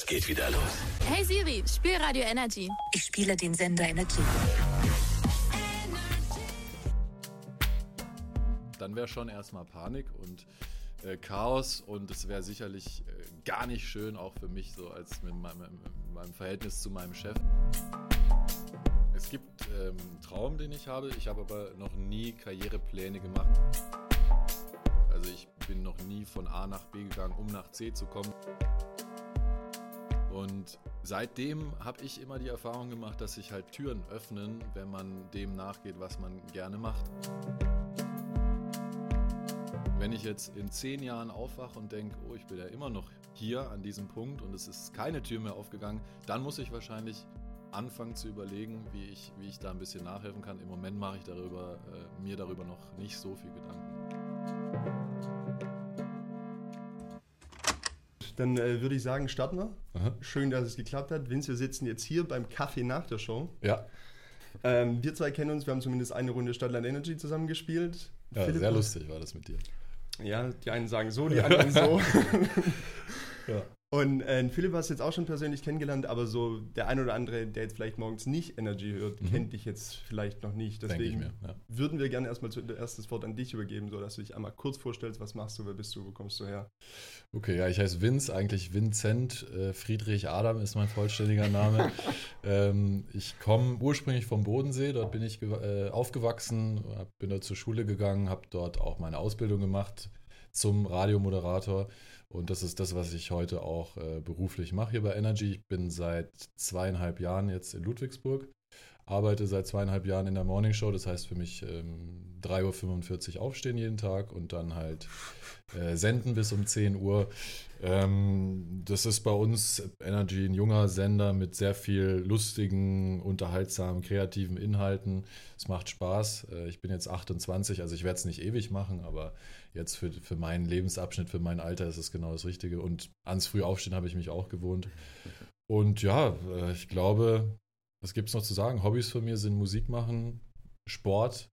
Es geht wieder los. Hey Siri, spiel Radio Energy. Ich spiele den Sender Energy. Dann wäre schon erstmal Panik und äh, Chaos und es wäre sicherlich äh, gar nicht schön, auch für mich so als mit meinem, mit meinem Verhältnis zu meinem Chef. Es gibt ähm, einen Traum, den ich habe. Ich habe aber noch nie Karrierepläne gemacht. Also ich bin noch nie von A nach B gegangen, um nach C zu kommen. Und seitdem habe ich immer die Erfahrung gemacht, dass sich halt Türen öffnen, wenn man dem nachgeht, was man gerne macht. Wenn ich jetzt in zehn Jahren aufwache und denke, oh, ich bin ja immer noch hier an diesem Punkt und es ist keine Tür mehr aufgegangen, dann muss ich wahrscheinlich anfangen zu überlegen, wie ich, wie ich da ein bisschen nachhelfen kann. Im Moment mache ich darüber, äh, mir darüber noch nicht so viel Gedanken. Dann äh, würde ich sagen, starten wir. Aha. Schön, dass es geklappt hat. Vince, wir sitzen jetzt hier beim Kaffee nach der Show. Ja. Ähm, wir zwei kennen uns, wir haben zumindest eine Runde Stadtland Energy zusammengespielt. Ja, Philipp sehr lustig war das mit dir. Ja, die einen sagen so, die anderen so. ja. Und äh, Philipp hast du jetzt auch schon persönlich kennengelernt, aber so der ein oder andere, der jetzt vielleicht morgens nicht Energy hört, mhm. kennt dich jetzt vielleicht noch nicht. Deswegen mir, ja. würden wir gerne erstmal zuerst das Wort an dich übergeben, sodass du dich einmal kurz vorstellst, was machst du, wer bist du, wo kommst du her? Okay, ja, ich heiße Vince, eigentlich Vincent äh, Friedrich Adam ist mein vollständiger Name. ähm, ich komme ursprünglich vom Bodensee, dort bin ich äh, aufgewachsen, bin dort zur Schule gegangen, habe dort auch meine Ausbildung gemacht zum Radiomoderator und das ist das, was ich heute auch äh, beruflich mache hier bei Energy. Ich bin seit zweieinhalb Jahren jetzt in Ludwigsburg, arbeite seit zweieinhalb Jahren in der Morning Show. Das heißt für mich ähm, 3.45 Uhr aufstehen jeden Tag und dann halt äh, senden bis um 10 Uhr. Ähm, das ist bei uns Energy ein junger Sender mit sehr viel lustigen, unterhaltsamen, kreativen Inhalten. Es macht Spaß. Äh, ich bin jetzt 28, also ich werde es nicht ewig machen, aber jetzt für, für meinen Lebensabschnitt, für mein Alter ist es genau das Richtige. Und ans früh aufstehen habe ich mich auch gewohnt. Und ja, äh, ich glaube, was gibt es noch zu sagen? Hobbys von mir sind Musik machen, Sport,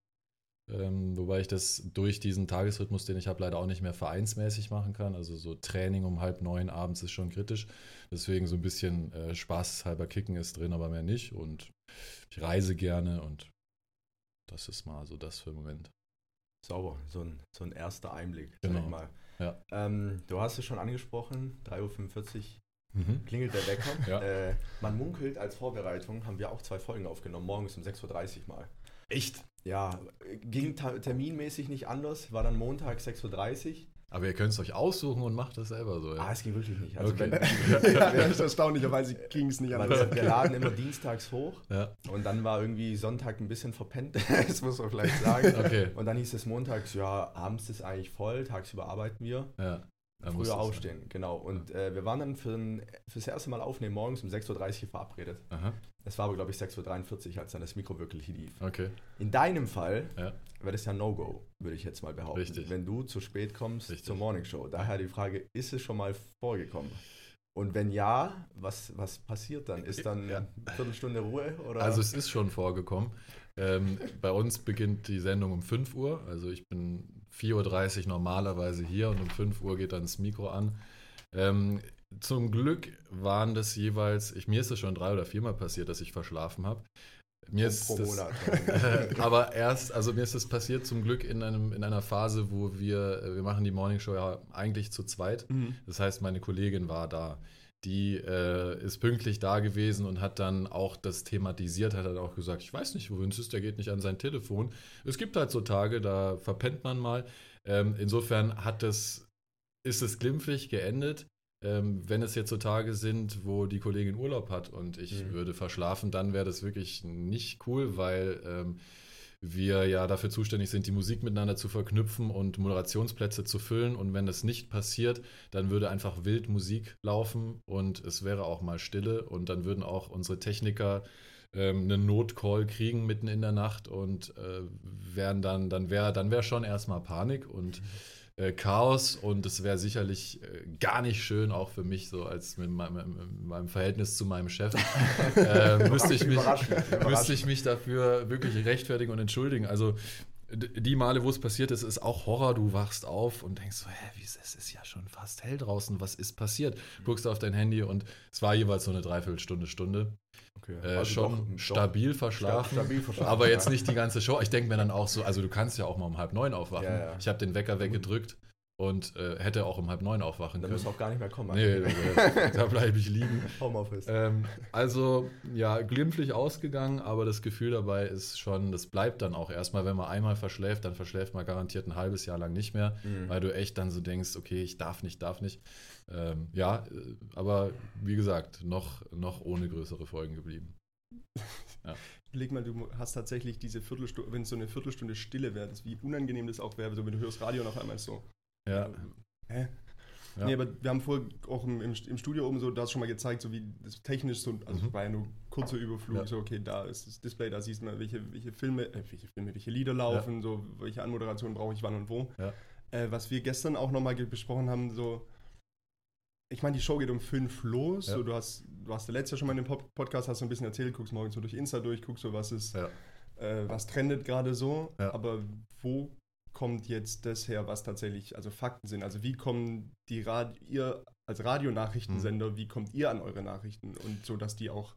ähm, wobei ich das durch diesen Tagesrhythmus, den ich habe, leider auch nicht mehr vereinsmäßig machen kann. Also so Training um halb neun abends ist schon kritisch. Deswegen so ein bisschen äh, spaßhalber Kicken ist drin, aber mehr nicht. Und ich reise gerne und das ist mal so das für den Moment. Sauber, so ein, so ein erster Einblick. Genau. Mal. Ja. Ähm, du hast es schon angesprochen, 3.45 Uhr mhm. klingelt der Wecker. ja. äh, man munkelt als Vorbereitung, haben wir auch zwei Folgen aufgenommen, morgens um 6.30 Uhr mal. Echt? Ja, ging terminmäßig nicht anders, war dann Montag 6.30 Uhr. Aber ihr könnt es euch aussuchen und macht das selber so. Ja? Ah, es ging wirklich nicht. Also okay. wenn, ja, erstaunlicherweise ging es nicht anders. Wir laden immer dienstags hoch ja. und dann war irgendwie Sonntag ein bisschen verpennt, das muss man vielleicht sagen. Okay. Und dann hieß es montags, ja, abends ist eigentlich voll, tagsüber arbeiten wir. Ja. Früher aufstehen, sein. genau. Und äh, wir waren dann für ein, fürs erste Mal aufnehmen morgens um 6.30 Uhr verabredet. Aha. Es war aber, glaube ich, 6.43 Uhr, als dann das Mikro wirklich lief. Okay. In deinem Fall ja. wäre das ja No-Go, würde ich jetzt mal behaupten. Richtig. Wenn du zu spät kommst Richtig. zur Morning Show. Daher die Frage, ist es schon mal vorgekommen? Und wenn ja, was, was passiert dann? Ist dann ja. eine Viertelstunde Ruhe? Oder? Also es ist schon vorgekommen. Ähm, bei uns beginnt die Sendung um 5 Uhr. Also ich bin 4.30 Uhr normalerweise hier und um 5 Uhr geht dann das Mikro an. Ähm, zum Glück waren das jeweils, ich, mir ist es schon drei oder viermal passiert, dass ich verschlafen habe. Mir ist das, aber erst, also mir ist das passiert zum Glück in, einem, in einer Phase, wo wir, wir machen die Morning Show ja eigentlich zu zweit. Mhm. Das heißt, meine Kollegin war da. Die äh, ist pünktlich da gewesen und hat dann auch das thematisiert, hat dann auch gesagt, ich weiß nicht, wo Vince ist, der geht nicht an sein Telefon. Es gibt halt so Tage, da verpennt man mal. Ähm, insofern hat es, ist es glimpflich geendet. Ähm, wenn es jetzt so Tage sind, wo die Kollegin Urlaub hat und ich mhm. würde verschlafen, dann wäre das wirklich nicht cool, weil ähm, wir ja dafür zuständig sind, die Musik miteinander zu verknüpfen und Moderationsplätze zu füllen. Und wenn das nicht passiert, dann würde einfach wild Musik laufen und es wäre auch mal Stille. Und dann würden auch unsere Techniker ähm, einen Notcall kriegen mitten in der Nacht und äh, wären dann, dann wäre dann wär schon erstmal Panik. Und mhm äh, Chaos und es wäre sicherlich äh, gar nicht schön, auch für mich, so als mit meinem, mit meinem Verhältnis zu meinem Chef, äh, müsste, ich mich, müsste ich mich dafür wirklich rechtfertigen und entschuldigen. Also die Male, wo es passiert ist, ist auch Horror. Du wachst auf und denkst so, hä, wie ist, es ist ja schon fast hell draußen, was ist passiert? Guckst auf dein Handy und es war jeweils so eine Dreiviertelstunde, Stunde. Okay. Äh, also schon doch, stabil, doch, verschlafen, stabil verschlafen, aber jetzt nicht die ganze Show. Ich denke mir dann auch so, also du kannst ja auch mal um halb neun aufwachen. Ja, ja. Ich habe den Wecker weggedrückt und äh, hätte auch um halb neun aufwachen da können. Da muss auch gar nicht mehr kommen. Nee, da, da bleibe ich liegen. Homeoffice. Ähm, also, ja, glimpflich ausgegangen, aber das Gefühl dabei ist schon, das bleibt dann auch erstmal, wenn man einmal verschläft, dann verschläft man garantiert ein halbes Jahr lang nicht mehr, mhm. weil du echt dann so denkst, okay, ich darf nicht, darf nicht. Ähm, ja, äh, aber wie gesagt, noch, noch ohne größere Folgen geblieben. Ja. Leg mal, du hast tatsächlich diese Viertelstunde, wenn es so eine Viertelstunde Stille wäre, wie unangenehm das auch wäre, so wenn du hörst Radio noch einmal so. Ja. Hä? Ja. Nee, aber wir haben vorher auch im, im, Studio oben so das schon mal gezeigt, so wie das technisch so, also mhm. war ja nur kurzer Überflug, ja. so okay, da ist das Display, da siehst du mal, welche, welche Filme, äh, welche Filme, welche Lieder laufen, ja. so welche Anmoderationen brauche ich wann und wo. Äh, was wir gestern auch nochmal besprochen haben, so ich meine, die Show geht um fünf los. So, du hast, du hast letztes Jahr schon mal in dem Podcast hast du ein bisschen erzählt, guckst morgens so durch Insta durch, guckst so, was ist, äh, was trendet gerade so. Aber wo kommt jetzt das her, was tatsächlich, also Fakten sind? Also wie kommen die Rad ihr als Radionachrichtensender, mhm. wie kommt ihr an eure Nachrichten? Und so, dass die auch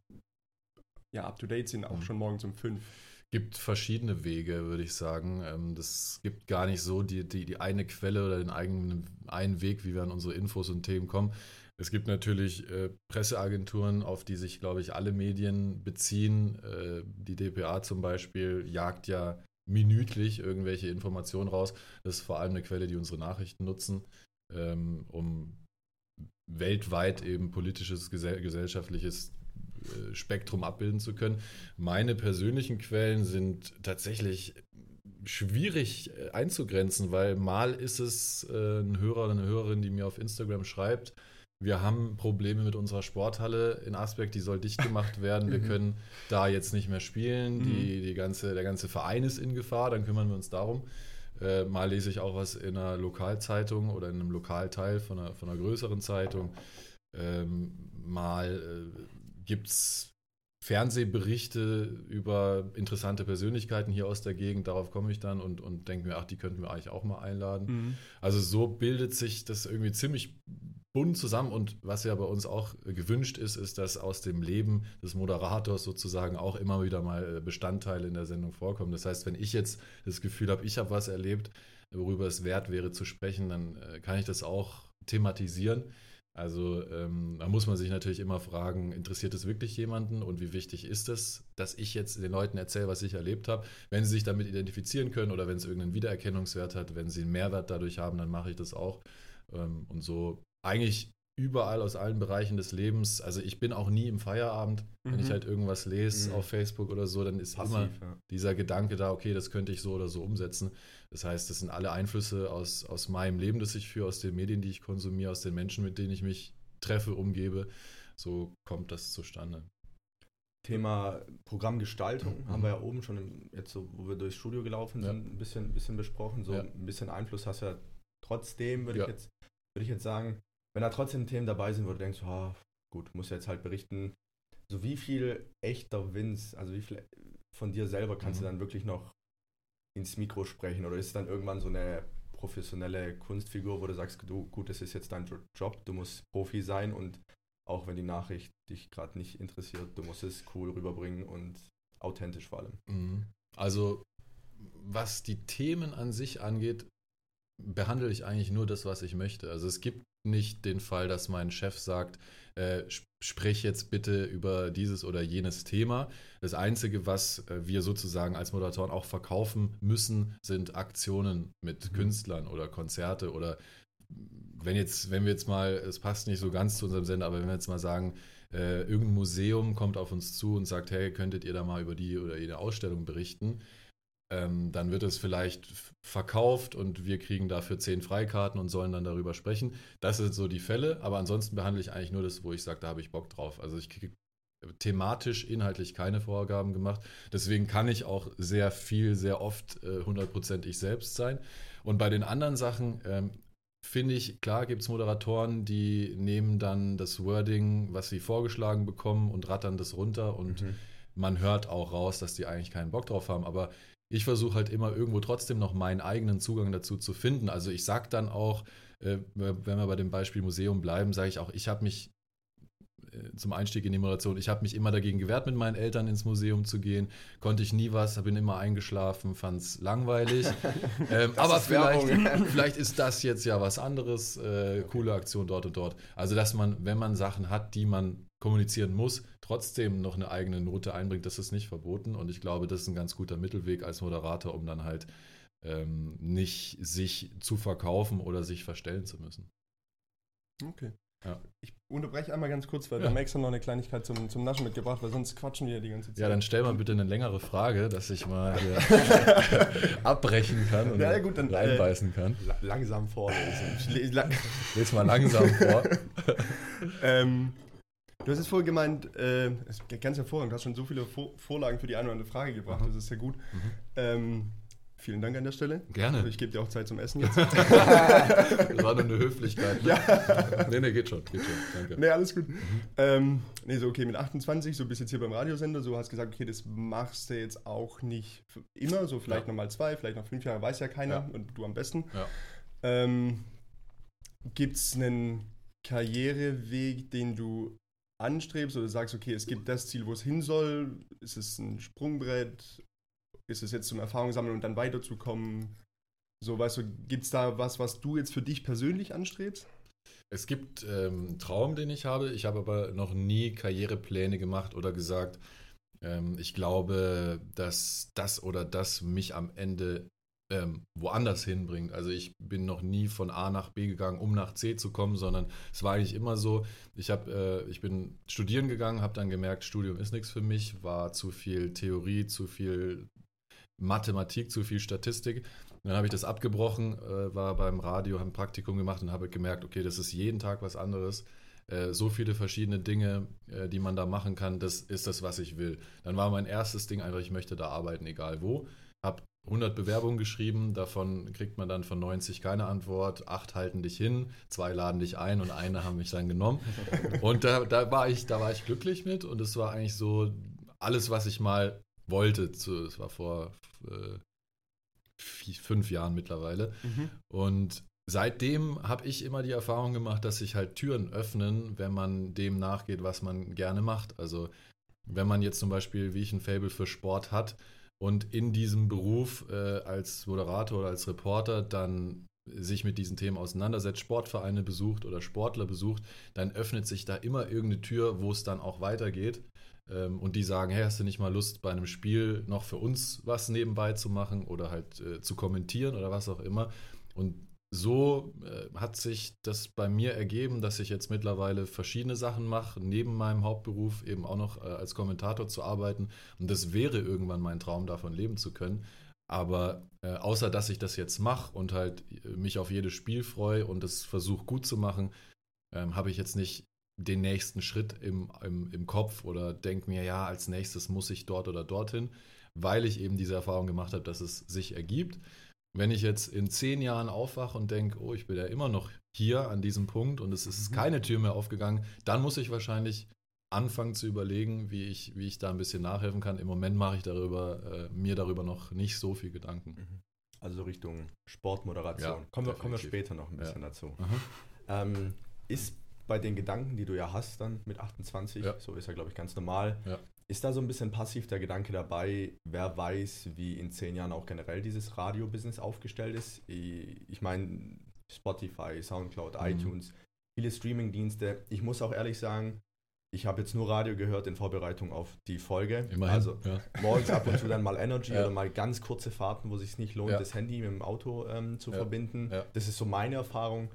ja, up to date sind, auch mhm. schon morgens um fünf. Gibt verschiedene Wege, würde ich sagen. Ähm, das gibt gar nicht so die, die, die eine Quelle oder den eigenen einen Weg, wie wir an unsere Infos und Themen kommen. Es gibt natürlich äh, Presseagenturen, auf die sich, glaube ich, alle Medien beziehen. Äh, die DPA zum Beispiel jagt ja minütlich irgendwelche Informationen raus. Das ist vor allem eine Quelle, die unsere Nachrichten nutzen, ähm, um weltweit eben politisches, gesell gesellschaftliches äh, Spektrum abbilden zu können. Meine persönlichen Quellen sind tatsächlich schwierig äh, einzugrenzen, weil mal ist es äh, ein Hörer oder eine Hörerin, die mir auf Instagram schreibt, wir haben Probleme mit unserer Sporthalle in Aspekt, die soll dicht gemacht werden. Wir mhm. können da jetzt nicht mehr spielen. Die, mhm. die ganze, der ganze Verein ist in Gefahr, dann kümmern wir uns darum. Äh, mal lese ich auch was in einer Lokalzeitung oder in einem Lokalteil von einer, von einer größeren Zeitung. Ähm, mal äh, gibt es Fernsehberichte über interessante Persönlichkeiten hier aus der Gegend. Darauf komme ich dann und, und denke mir, ach, die könnten wir eigentlich auch mal einladen. Mhm. Also so bildet sich das irgendwie ziemlich bunt zusammen. Und was ja bei uns auch gewünscht ist, ist, dass aus dem Leben des Moderators sozusagen auch immer wieder mal Bestandteile in der Sendung vorkommen. Das heißt, wenn ich jetzt das Gefühl habe, ich habe was erlebt, worüber es wert wäre zu sprechen, dann äh, kann ich das auch thematisieren. Also ähm, da muss man sich natürlich immer fragen, interessiert es wirklich jemanden und wie wichtig ist es, dass ich jetzt den Leuten erzähle, was ich erlebt habe. Wenn sie sich damit identifizieren können oder wenn es irgendeinen Wiedererkennungswert hat, wenn sie einen Mehrwert dadurch haben, dann mache ich das auch. Ähm, und so eigentlich überall aus allen Bereichen des Lebens. Also ich bin auch nie im Feierabend, mhm. wenn ich mhm. halt irgendwas lese mhm. auf Facebook oder so, dann ist Passiv, immer ja. dieser Gedanke da, okay, das könnte ich so oder so umsetzen. Das heißt, das sind alle Einflüsse aus, aus meinem Leben, das ich führe, aus den Medien, die ich konsumiere, aus den Menschen, mit denen ich mich treffe, umgebe. So kommt das zustande. Thema Programmgestaltung mhm. haben wir ja oben schon im, jetzt so, wo wir durchs Studio gelaufen sind, ja. ein bisschen, ein bisschen besprochen. So ja. ein bisschen Einfluss hast du ja trotzdem, würde ich, jetzt, würd ich jetzt sagen wenn da trotzdem Themen dabei sind, wo du denkst, oh, gut, muss jetzt halt berichten, so wie viel echter Wins, also wie viel von dir selber kannst mhm. du dann wirklich noch ins Mikro sprechen oder ist es dann irgendwann so eine professionelle Kunstfigur, wo du sagst, du, gut, das ist jetzt dein Job, du musst Profi sein und auch wenn die Nachricht dich gerade nicht interessiert, du musst es cool rüberbringen und authentisch vor allem. Mhm. Also was die Themen an sich angeht, behandle ich eigentlich nur das, was ich möchte. Also es gibt nicht den Fall, dass mein Chef sagt, äh, sprich jetzt bitte über dieses oder jenes Thema. Das Einzige, was äh, wir sozusagen als Moderatoren auch verkaufen müssen, sind Aktionen mit mhm. Künstlern oder Konzerte oder wenn jetzt, wenn wir jetzt mal, es passt nicht so ganz zu unserem Sender, aber wenn wir jetzt mal sagen, äh, irgendein Museum kommt auf uns zu und sagt, hey, könntet ihr da mal über die oder jene Ausstellung berichten? Ähm, dann wird es vielleicht verkauft und wir kriegen dafür zehn Freikarten und sollen dann darüber sprechen. Das sind so die Fälle, aber ansonsten behandle ich eigentlich nur das, wo ich sage, da habe ich Bock drauf. Also ich kriege thematisch, inhaltlich keine Vorgaben gemacht. Deswegen kann ich auch sehr viel, sehr oft hundertprozentig äh, selbst sein. Und bei den anderen Sachen ähm, finde ich, klar gibt es Moderatoren, die nehmen dann das Wording, was sie vorgeschlagen bekommen und rattern das runter und mhm. man hört auch raus, dass die eigentlich keinen Bock drauf haben. Aber ich versuche halt immer irgendwo trotzdem noch meinen eigenen Zugang dazu zu finden. Also ich sage dann auch, äh, wenn wir bei dem Beispiel Museum bleiben, sage ich auch, ich habe mich äh, zum Einstieg in die Moderation. Ich habe mich immer dagegen gewehrt, mit meinen Eltern ins Museum zu gehen. Konnte ich nie was, bin immer eingeschlafen, fand es langweilig. ähm, aber vielleicht, vielleicht ist das jetzt ja was anderes. Äh, coole Aktion dort und dort. Also, dass man, wenn man Sachen hat, die man kommunizieren muss, trotzdem noch eine eigene Note einbringt, das ist nicht verboten. Und ich glaube, das ist ein ganz guter Mittelweg als Moderator, um dann halt ähm, nicht sich zu verkaufen oder sich verstellen zu müssen. Okay. Ja. Ich unterbreche einmal ganz kurz, weil ja. wir haben extra noch eine Kleinigkeit zum, zum Naschen mitgebracht, weil sonst quatschen wir ja die ganze Zeit. Ja, dann stell mal bitte eine längere Frage, dass ich mal abbrechen kann und ja, gut, dann, reinbeißen kann. Äh, langsam vorlesen. Lese mal langsam vor. ähm, du hast es vorhin gemeint, äh, ganz hervorragend, du hast schon so viele Vor Vorlagen für die eine oder andere Frage gebracht, mhm. das ist sehr gut. Mhm. Ähm, Vielen Dank an der Stelle. Gerne. Ich gebe dir auch Zeit zum Essen jetzt. das war nur eine Höflichkeit. Ne? Ja. nee, nee, geht schon, geht schon. Danke. Nee, alles gut. Mhm. Ähm, nee, so okay, mit 28, so bist jetzt hier beim Radiosender, so hast gesagt, okay, das machst du jetzt auch nicht immer, so vielleicht ja. nochmal zwei, vielleicht noch fünf Jahre, weiß ja keiner ja. und du am besten. Ja. Ähm, Gibt es einen Karriereweg, den du anstrebst oder sagst, okay, es gibt das Ziel, wo es hin soll? Ist es ein Sprungbrett? ist es jetzt zum Erfahrung sammeln und dann weiterzukommen? So, weißt du, gibt es da was, was du jetzt für dich persönlich anstrebst? Es gibt ähm, einen Traum, den ich habe. Ich habe aber noch nie Karrierepläne gemacht oder gesagt, ähm, ich glaube, dass das oder das mich am Ende ähm, woanders hinbringt. Also ich bin noch nie von A nach B gegangen, um nach C zu kommen, sondern es war eigentlich immer so, ich, hab, äh, ich bin studieren gegangen, habe dann gemerkt, Studium ist nichts für mich, war zu viel Theorie, zu viel Mathematik, zu viel Statistik. Dann habe ich das abgebrochen, äh, war beim Radio, habe ein Praktikum gemacht und habe gemerkt, okay, das ist jeden Tag was anderes. Äh, so viele verschiedene Dinge, äh, die man da machen kann, das ist das, was ich will. Dann war mein erstes Ding einfach, ich möchte da arbeiten, egal wo. Habe 100 Bewerbungen geschrieben, davon kriegt man dann von 90 keine Antwort, acht halten dich hin, zwei laden dich ein und eine haben mich dann genommen. Und da, da, war, ich, da war ich glücklich mit und es war eigentlich so alles, was ich mal wollte. Es war vor äh, fünf Jahren mittlerweile. Mhm. Und seitdem habe ich immer die Erfahrung gemacht, dass sich halt Türen öffnen, wenn man dem nachgeht, was man gerne macht. Also wenn man jetzt zum Beispiel, wie ich ein Fable für Sport hat und in diesem Beruf äh, als Moderator oder als Reporter dann sich mit diesen Themen auseinandersetzt, Sportvereine besucht oder Sportler besucht, dann öffnet sich da immer irgendeine Tür, wo es dann auch weitergeht ähm, und die sagen, hey, hast du nicht mal Lust, bei einem Spiel noch für uns was nebenbei zu machen oder halt äh, zu kommentieren oder was auch immer. Und so äh, hat sich das bei mir ergeben, dass ich jetzt mittlerweile verschiedene Sachen mache, neben meinem Hauptberuf eben auch noch äh, als Kommentator zu arbeiten. Und das wäre irgendwann mein Traum, davon leben zu können. Aber äh, außer dass ich das jetzt mache und halt äh, mich auf jedes Spiel freue und es versuche gut zu machen, ähm, habe ich jetzt nicht den nächsten Schritt im, im, im Kopf oder denke mir, ja, als nächstes muss ich dort oder dorthin, weil ich eben diese Erfahrung gemacht habe, dass es sich ergibt. Wenn ich jetzt in zehn Jahren aufwache und denke, oh, ich bin ja immer noch hier an diesem Punkt und es ist mhm. keine Tür mehr aufgegangen, dann muss ich wahrscheinlich anfangen zu überlegen, wie ich, wie ich da ein bisschen nachhelfen kann. Im Moment mache ich darüber, äh, mir darüber noch nicht so viel Gedanken. Mhm. Also Richtung Sportmoderation. Ja, kommen, wir, kommen wir später noch ein bisschen ja. dazu. Ähm, ist bei den Gedanken, die du ja hast dann mit 28, ja. so ist ja, glaube ich, ganz normal. Ja. Ist da so ein bisschen passiv der Gedanke dabei, wer weiß, wie in zehn Jahren auch generell dieses Radio-Business aufgestellt ist? Ich meine, Spotify, Soundcloud, mhm. iTunes, viele Streaming-Dienste. Ich muss auch ehrlich sagen, ich habe jetzt nur Radio gehört in Vorbereitung auf die Folge. Immerhin, also ja. morgens ab und zu dann mal Energy ja. oder mal ganz kurze Fahrten, wo es sich nicht lohnt, ja. das Handy mit dem Auto ähm, zu verbinden. Das ist so meine Erfahrung.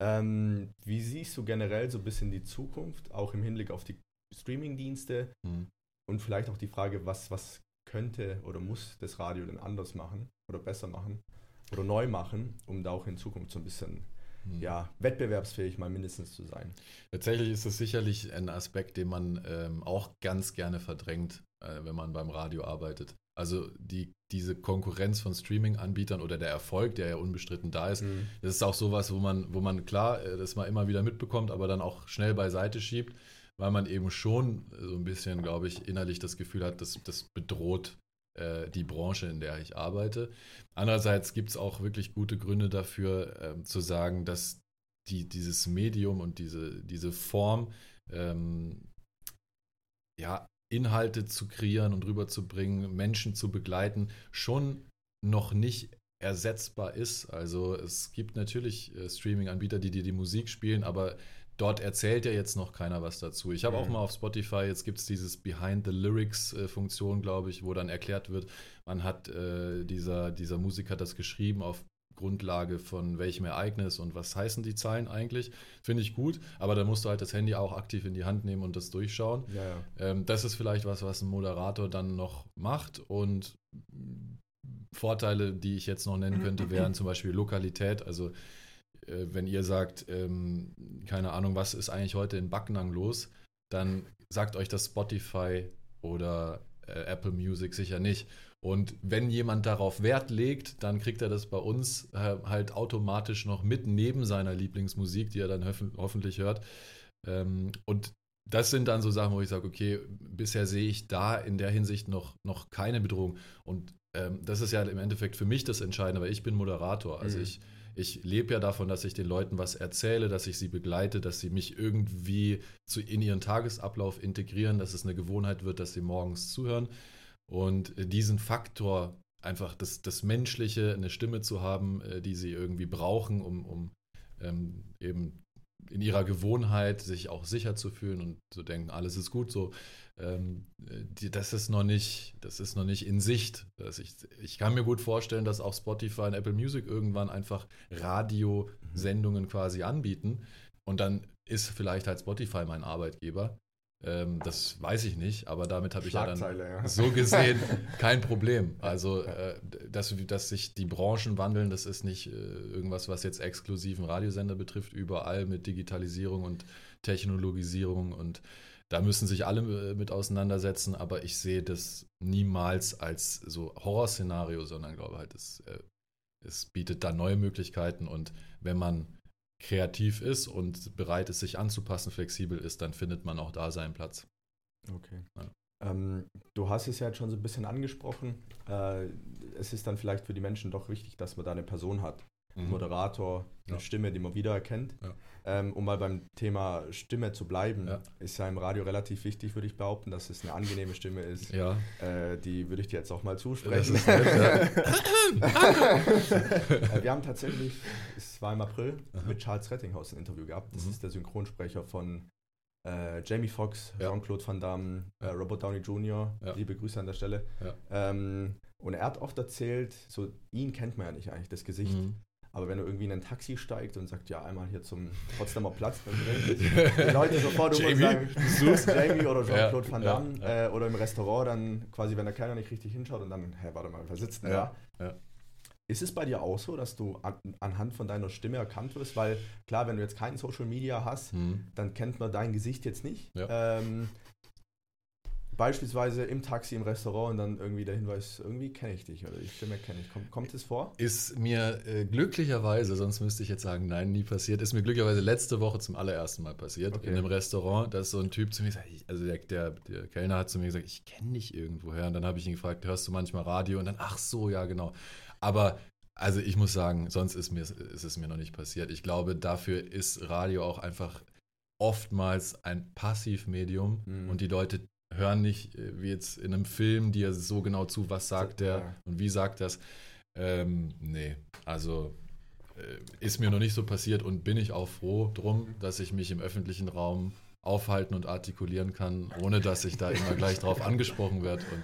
Ähm, wie siehst du generell so ein bisschen die Zukunft, auch im Hinblick auf die Streaming-Dienste? Mhm. Und vielleicht auch die Frage, was, was könnte oder muss das Radio denn anders machen oder besser machen oder neu machen, um da auch in Zukunft so ein bisschen mhm. ja, wettbewerbsfähig mal mindestens zu sein. Tatsächlich ist das sicherlich ein Aspekt, den man ähm, auch ganz gerne verdrängt, äh, wenn man beim Radio arbeitet. Also die, diese Konkurrenz von Streaming-Anbietern oder der Erfolg, der ja unbestritten da ist, mhm. das ist auch sowas, wo man, wo man klar äh, das mal immer wieder mitbekommt, aber dann auch schnell beiseite schiebt, weil man eben schon so ein bisschen, glaube ich, innerlich das Gefühl hat, dass das bedroht äh, die Branche, in der ich arbeite. Andererseits gibt es auch wirklich gute Gründe dafür, äh, zu sagen, dass die, dieses Medium und diese, diese Form, ähm, ja, Inhalte zu kreieren und rüberzubringen, Menschen zu begleiten, schon noch nicht ersetzbar ist. Also es gibt natürlich äh, Streaming-Anbieter, die dir die Musik spielen, aber dort erzählt ja jetzt noch keiner was dazu. Ich habe mhm. auch mal auf Spotify, jetzt gibt es dieses Behind the Lyrics-Funktion, äh, glaube ich, wo dann erklärt wird, man hat äh, dieser, dieser Musiker das geschrieben auf Grundlage von welchem Ereignis und was heißen die Zahlen eigentlich. Finde ich gut, aber da musst du halt das Handy auch aktiv in die Hand nehmen und das durchschauen. Ja, ja. Ähm, das ist vielleicht was, was ein Moderator dann noch macht und Vorteile, die ich jetzt noch nennen könnte, wären zum Beispiel Lokalität. Also äh, wenn ihr sagt, ähm, keine Ahnung, was ist eigentlich heute in Backnang los, dann sagt euch das Spotify oder äh, Apple Music sicher nicht. Und wenn jemand darauf Wert legt, dann kriegt er das bei uns äh, halt automatisch noch mit neben seiner Lieblingsmusik, die er dann hof hoffentlich hört. Ähm, und das sind dann so Sachen, wo ich sage, okay, bisher sehe ich da in der Hinsicht noch, noch keine Bedrohung. Und ähm, das ist ja im Endeffekt für mich das Entscheidende, weil ich bin Moderator. Also mhm. ich, ich lebe ja davon, dass ich den Leuten was erzähle, dass ich sie begleite, dass sie mich irgendwie zu, in ihren Tagesablauf integrieren, dass es eine Gewohnheit wird, dass sie morgens zuhören. Und diesen Faktor, einfach das, das Menschliche, eine Stimme zu haben, äh, die sie irgendwie brauchen, um, um ähm, eben in ihrer Gewohnheit sich auch sicher zu fühlen und zu denken, alles ist gut so. Ähm, die, das ist noch nicht, das ist noch nicht in Sicht. Ich, ich kann mir gut vorstellen, dass auch Spotify und Apple Music irgendwann einfach Radiosendungen quasi anbieten. Und dann ist vielleicht halt Spotify mein Arbeitgeber. Ähm, das weiß ich nicht, aber damit habe ich ja dann ja. so gesehen kein Problem. Also, äh, dass, dass sich die Branchen wandeln, das ist nicht äh, irgendwas, was jetzt exklusiven Radiosender betrifft, überall mit Digitalisierung und Technologisierung und da müssen sich alle äh, mit auseinandersetzen, aber ich sehe das niemals als so Horrorszenario, sondern glaube halt, es, äh, es bietet da neue Möglichkeiten und wenn man kreativ ist und bereit ist, sich anzupassen, flexibel ist, dann findet man auch da seinen Platz. Okay. Ja. Ähm, du hast es ja jetzt schon so ein bisschen angesprochen. Äh, es ist dann vielleicht für die Menschen doch wichtig, dass man da eine Person hat. Mhm. Moderator, eine ja. Stimme, die man wiedererkennt. Ja. Ähm, um mal beim Thema Stimme zu bleiben, ja. ist ja im Radio relativ wichtig, würde ich behaupten, dass es eine angenehme Stimme ist. Ja. Äh, die würde ich dir jetzt auch mal zusprechen. Nett, äh, Wir haben tatsächlich, es war im April, Aha. mit Charles Rettinghaus ein Interview gehabt. Das mhm. ist der Synchronsprecher von äh, Jamie Foxx, Jean-Claude Van Damme, äh, Robert Downey Jr., liebe Grüße an der Stelle. Ähm, und er hat oft erzählt, so ihn kennt man ja nicht eigentlich, das Gesicht. Mhm. Aber wenn du irgendwie in ein Taxi steigst und sagst, ja, einmal hier zum Potsdamer Platz, dann die Leute sofort irgendwann sagen, Suchst Jamie oder Jean-Claude ja, Van Damme. Ja, ja. Äh, oder im Restaurant dann quasi, wenn der Kellner nicht richtig hinschaut und dann, hä, warte mal, wer sitzt denn da? Ist es bei dir auch so, dass du an, anhand von deiner Stimme erkannt wirst? Weil klar, wenn du jetzt kein Social Media hast, mhm. dann kennt man dein Gesicht jetzt nicht. Ähm, beispielsweise im Taxi, im Restaurant und dann irgendwie der Hinweis, irgendwie kenne ich dich oder die Stimme kenne ich. Kommt, kommt es vor? Ist mir äh, glücklicherweise, sonst müsste ich jetzt sagen, nein, nie passiert, ist mir glücklicherweise letzte Woche zum allerersten Mal passiert. Okay. In einem Restaurant, dass so ein Typ zu mir sagt, also der, der, der Kellner hat zu mir gesagt, ich kenne dich irgendwoher. Und dann habe ich ihn gefragt, hörst du manchmal Radio? Und dann, ach so, ja, genau. Aber also ich muss sagen, sonst ist, mir, ist es mir noch nicht passiert. Ich glaube, dafür ist Radio auch einfach oftmals ein Passivmedium mhm. und die Leute hören nicht äh, wie jetzt in einem Film dir so genau zu, was sagt der ja. und wie sagt das. Ähm, nee, also äh, ist mir noch nicht so passiert und bin ich auch froh drum, dass ich mich im öffentlichen Raum aufhalten und artikulieren kann, ohne dass ich da immer gleich drauf angesprochen werde. Und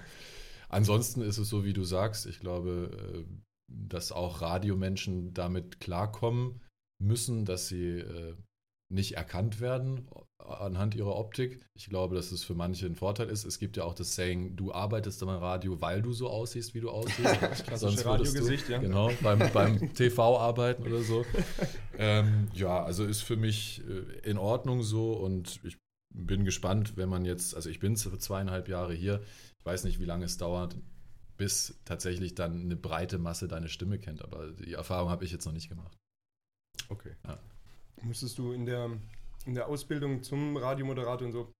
ansonsten ist es so, wie du sagst. Ich glaube, äh, dass auch Radiomenschen damit klarkommen müssen, dass sie äh, nicht erkannt werden anhand ihrer Optik. Ich glaube, dass es für manche ein Vorteil ist. Es gibt ja auch das Saying, du arbeitest am Radio, weil du so aussiehst, wie du aussiehst. Sonst Radiogesicht, ja. Genau, beim, beim TV arbeiten oder so. Ähm, ja, also ist für mich äh, in Ordnung so und ich bin gespannt, wenn man jetzt, also ich bin zweieinhalb Jahre hier, ich weiß nicht, wie lange es dauert, bis tatsächlich dann eine breite Masse deine Stimme kennt, aber die Erfahrung habe ich jetzt noch nicht gemacht. Okay. Ja. Müsstest du in der, in der Ausbildung zum Radiomoderator und so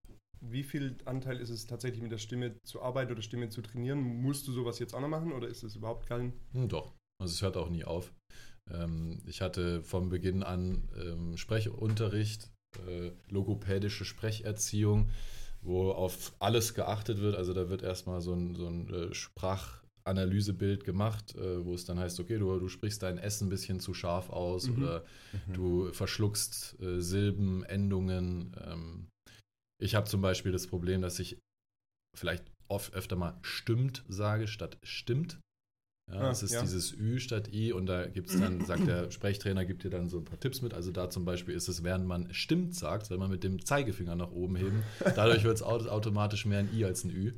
wie viel Anteil ist es tatsächlich mit der Stimme zu arbeiten oder Stimme zu trainieren? Musst du sowas jetzt auch noch machen oder ist es überhaupt kein? Hm, doch, also es hört auch nie auf. Ähm, ich hatte vom Beginn an ähm, Sprechunterricht, äh, logopädische Sprecherziehung, wo auf alles geachtet wird. Also da wird erstmal so ein, so ein äh, Sprachanalysebild gemacht, äh, wo es dann heißt, okay, du, du sprichst dein Essen ein bisschen zu scharf aus mhm. oder mhm. du verschluckst äh, Silben, Endungen. Ähm, ich habe zum Beispiel das Problem, dass ich vielleicht oft öfter mal stimmt sage statt stimmt. Ja, ah, es ist ja. dieses Ü statt I und da gibt es dann, sagt der Sprechtrainer, gibt dir dann so ein paar Tipps mit. Also da zum Beispiel ist es, während man stimmt sagt, wenn man mit dem Zeigefinger nach oben heben, dadurch wird es automatisch mehr ein I als ein Ü.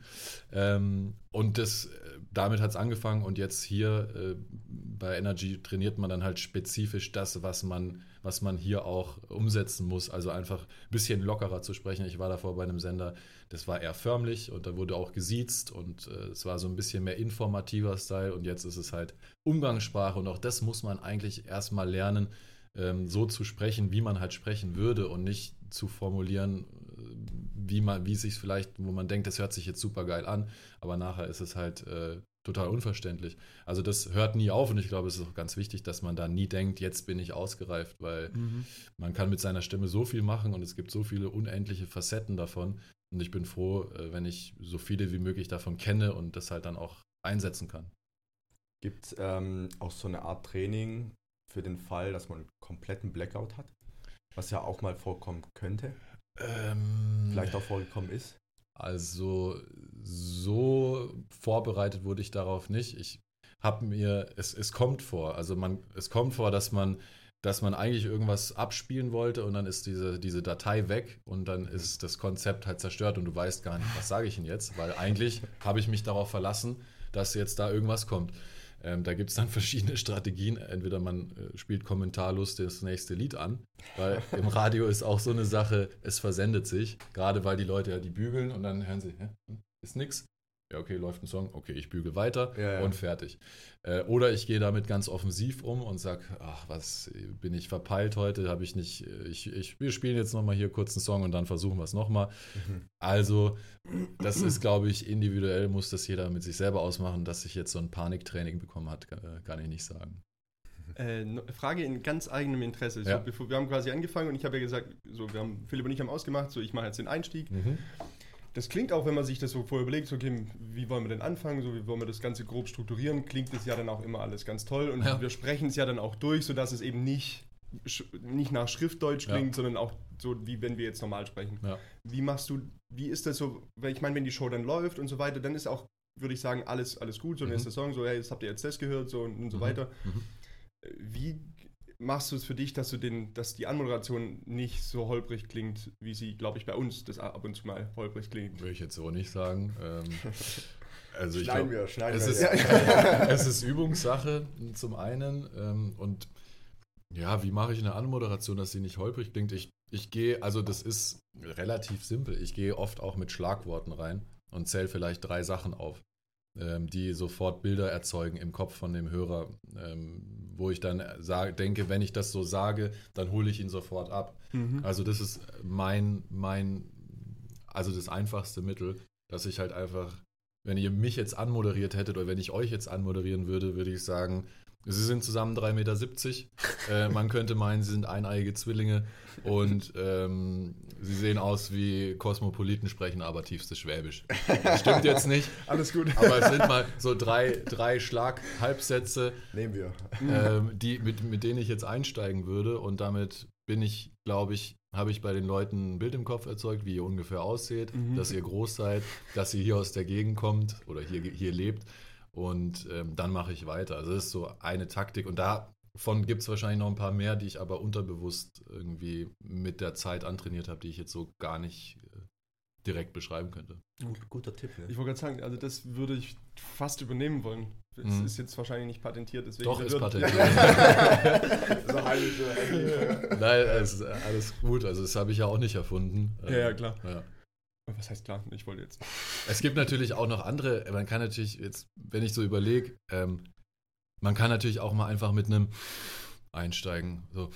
Ähm, und das, äh, damit hat es angefangen und jetzt hier äh, bei Energy trainiert man dann halt spezifisch das, was man, was man hier auch umsetzen muss. Also einfach ein bisschen lockerer zu sprechen. Ich war davor bei einem Sender, das war eher förmlich und da wurde auch gesiezt und äh, es war so ein bisschen mehr informativer Style und jetzt ist es halt Umgangssprache und auch das muss man eigentlich erstmal lernen, ähm, so zu sprechen, wie man halt sprechen würde und nicht zu formulieren, äh, wie man, wie es sich vielleicht, wo man denkt, das hört sich jetzt super geil an, aber nachher ist es halt äh, total unverständlich. Also das hört nie auf und ich glaube, es ist auch ganz wichtig, dass man da nie denkt, jetzt bin ich ausgereift, weil mhm. man kann mit seiner Stimme so viel machen und es gibt so viele unendliche Facetten davon. Und ich bin froh, äh, wenn ich so viele wie möglich davon kenne und das halt dann auch einsetzen kann. Gibt es ähm, auch so eine Art Training für den Fall, dass man einen kompletten Blackout hat? Was ja auch mal vorkommen könnte. Ähm, Vielleicht auch vorgekommen ist. Also so vorbereitet wurde ich darauf nicht. Ich habe mir, es, es kommt vor, also man, es kommt vor, dass man, dass man eigentlich irgendwas abspielen wollte und dann ist diese, diese Datei weg und dann ist das Konzept halt zerstört und du weißt gar nicht, was sage ich denn jetzt, weil eigentlich habe ich mich darauf verlassen, dass jetzt da irgendwas kommt. Ähm, da gibt es dann verschiedene Strategien. Entweder man äh, spielt kommentarlos das nächste Lied an, weil im Radio ist auch so eine Sache, es versendet sich, gerade weil die Leute ja die bügeln und dann hören sie, hä, ist nix ja, okay, läuft ein Song, okay, ich bügel weiter ja, ja. und fertig. Äh, oder ich gehe damit ganz offensiv um und sage, ach, was bin ich verpeilt heute, habe ich nicht, ich, ich, wir spielen jetzt nochmal hier kurz einen Song und dann versuchen wir es nochmal. Mhm. Also, das ist, glaube ich, individuell muss das jeder mit sich selber ausmachen, dass sich jetzt so ein Paniktraining bekommen hat, kann ich nicht sagen. Äh, Frage in ganz eigenem Interesse. Ja. So, bevor, wir haben quasi angefangen und ich habe ja gesagt, so, wir haben, Philipp und ich haben ausgemacht, so, ich mache jetzt den Einstieg. Mhm das klingt auch, wenn man sich das so vorher überlegt, so, okay, wie wollen wir denn anfangen, so wie wollen wir das Ganze grob strukturieren, klingt das ja dann auch immer alles ganz toll und ja. wir sprechen es ja dann auch durch, sodass es eben nicht, nicht nach Schriftdeutsch klingt, ja. sondern auch so, wie wenn wir jetzt normal sprechen. Ja. Wie machst du, wie ist das so, weil ich meine, wenn die Show dann läuft und so weiter, dann ist auch, würde ich sagen, alles, alles gut, so mhm. dann ist der Song so, hey, jetzt habt ihr jetzt das gehört, so und, und so mhm. weiter. Mhm. Wie machst du es für dich, dass du den, dass die Anmoderation nicht so holprig klingt, wie sie, glaube ich, bei uns das ab und zu mal holprig klingt? Würde ich jetzt so nicht sagen. Ähm, also schneiden glaub, wir, schneiden es wir. Ist, ja. es ist Übungssache zum einen ähm, und ja, wie mache ich eine Anmoderation, dass sie nicht holprig klingt? Ich, ich gehe, also das ist relativ simpel. Ich gehe oft auch mit Schlagworten rein und zähle vielleicht drei Sachen auf, ähm, die sofort Bilder erzeugen im Kopf von dem Hörer, ähm, wo ich dann sage, denke, wenn ich das so sage, dann hole ich ihn sofort ab. Mhm. Also das ist mein, mein, also das einfachste Mittel, dass ich halt einfach, wenn ihr mich jetzt anmoderiert hättet oder wenn ich euch jetzt anmoderieren würde, würde ich sagen, Sie sind zusammen 3,70 Meter. Äh, man könnte meinen, sie sind eineiige Zwillinge und ähm, sie sehen aus wie Kosmopoliten, sprechen aber tiefstes Schwäbisch. Das stimmt jetzt nicht. Alles gut. Aber es sind mal so drei, drei Schlag-Halbsätze, Nehmen wir. Ähm, die, mit, mit denen ich jetzt einsteigen würde und damit bin ich, glaube ich, habe ich bei den Leuten ein Bild im Kopf erzeugt, wie ihr ungefähr aussieht, mhm. dass ihr groß seid, dass ihr hier aus der Gegend kommt oder hier, hier lebt und ähm, dann mache ich weiter. Also das ist so eine Taktik und davon gibt es wahrscheinlich noch ein paar mehr, die ich aber unterbewusst irgendwie mit der Zeit antrainiert habe, die ich jetzt so gar nicht äh, direkt beschreiben könnte. Guter Tipp. Ne? Ich wollte gerade sagen, also das würde ich fast übernehmen wollen. Das mhm. ist jetzt wahrscheinlich nicht patentiert, deswegen. Doch, ist patentiert. so Nein, es ist alles gut. Also das habe ich ja auch nicht erfunden. Ja, ja klar. Ja. Was heißt klar? Ich wollte jetzt. Es gibt natürlich auch noch andere, man kann natürlich jetzt, wenn ich so überlege, ähm, man kann natürlich auch mal einfach mit einem einsteigen. So,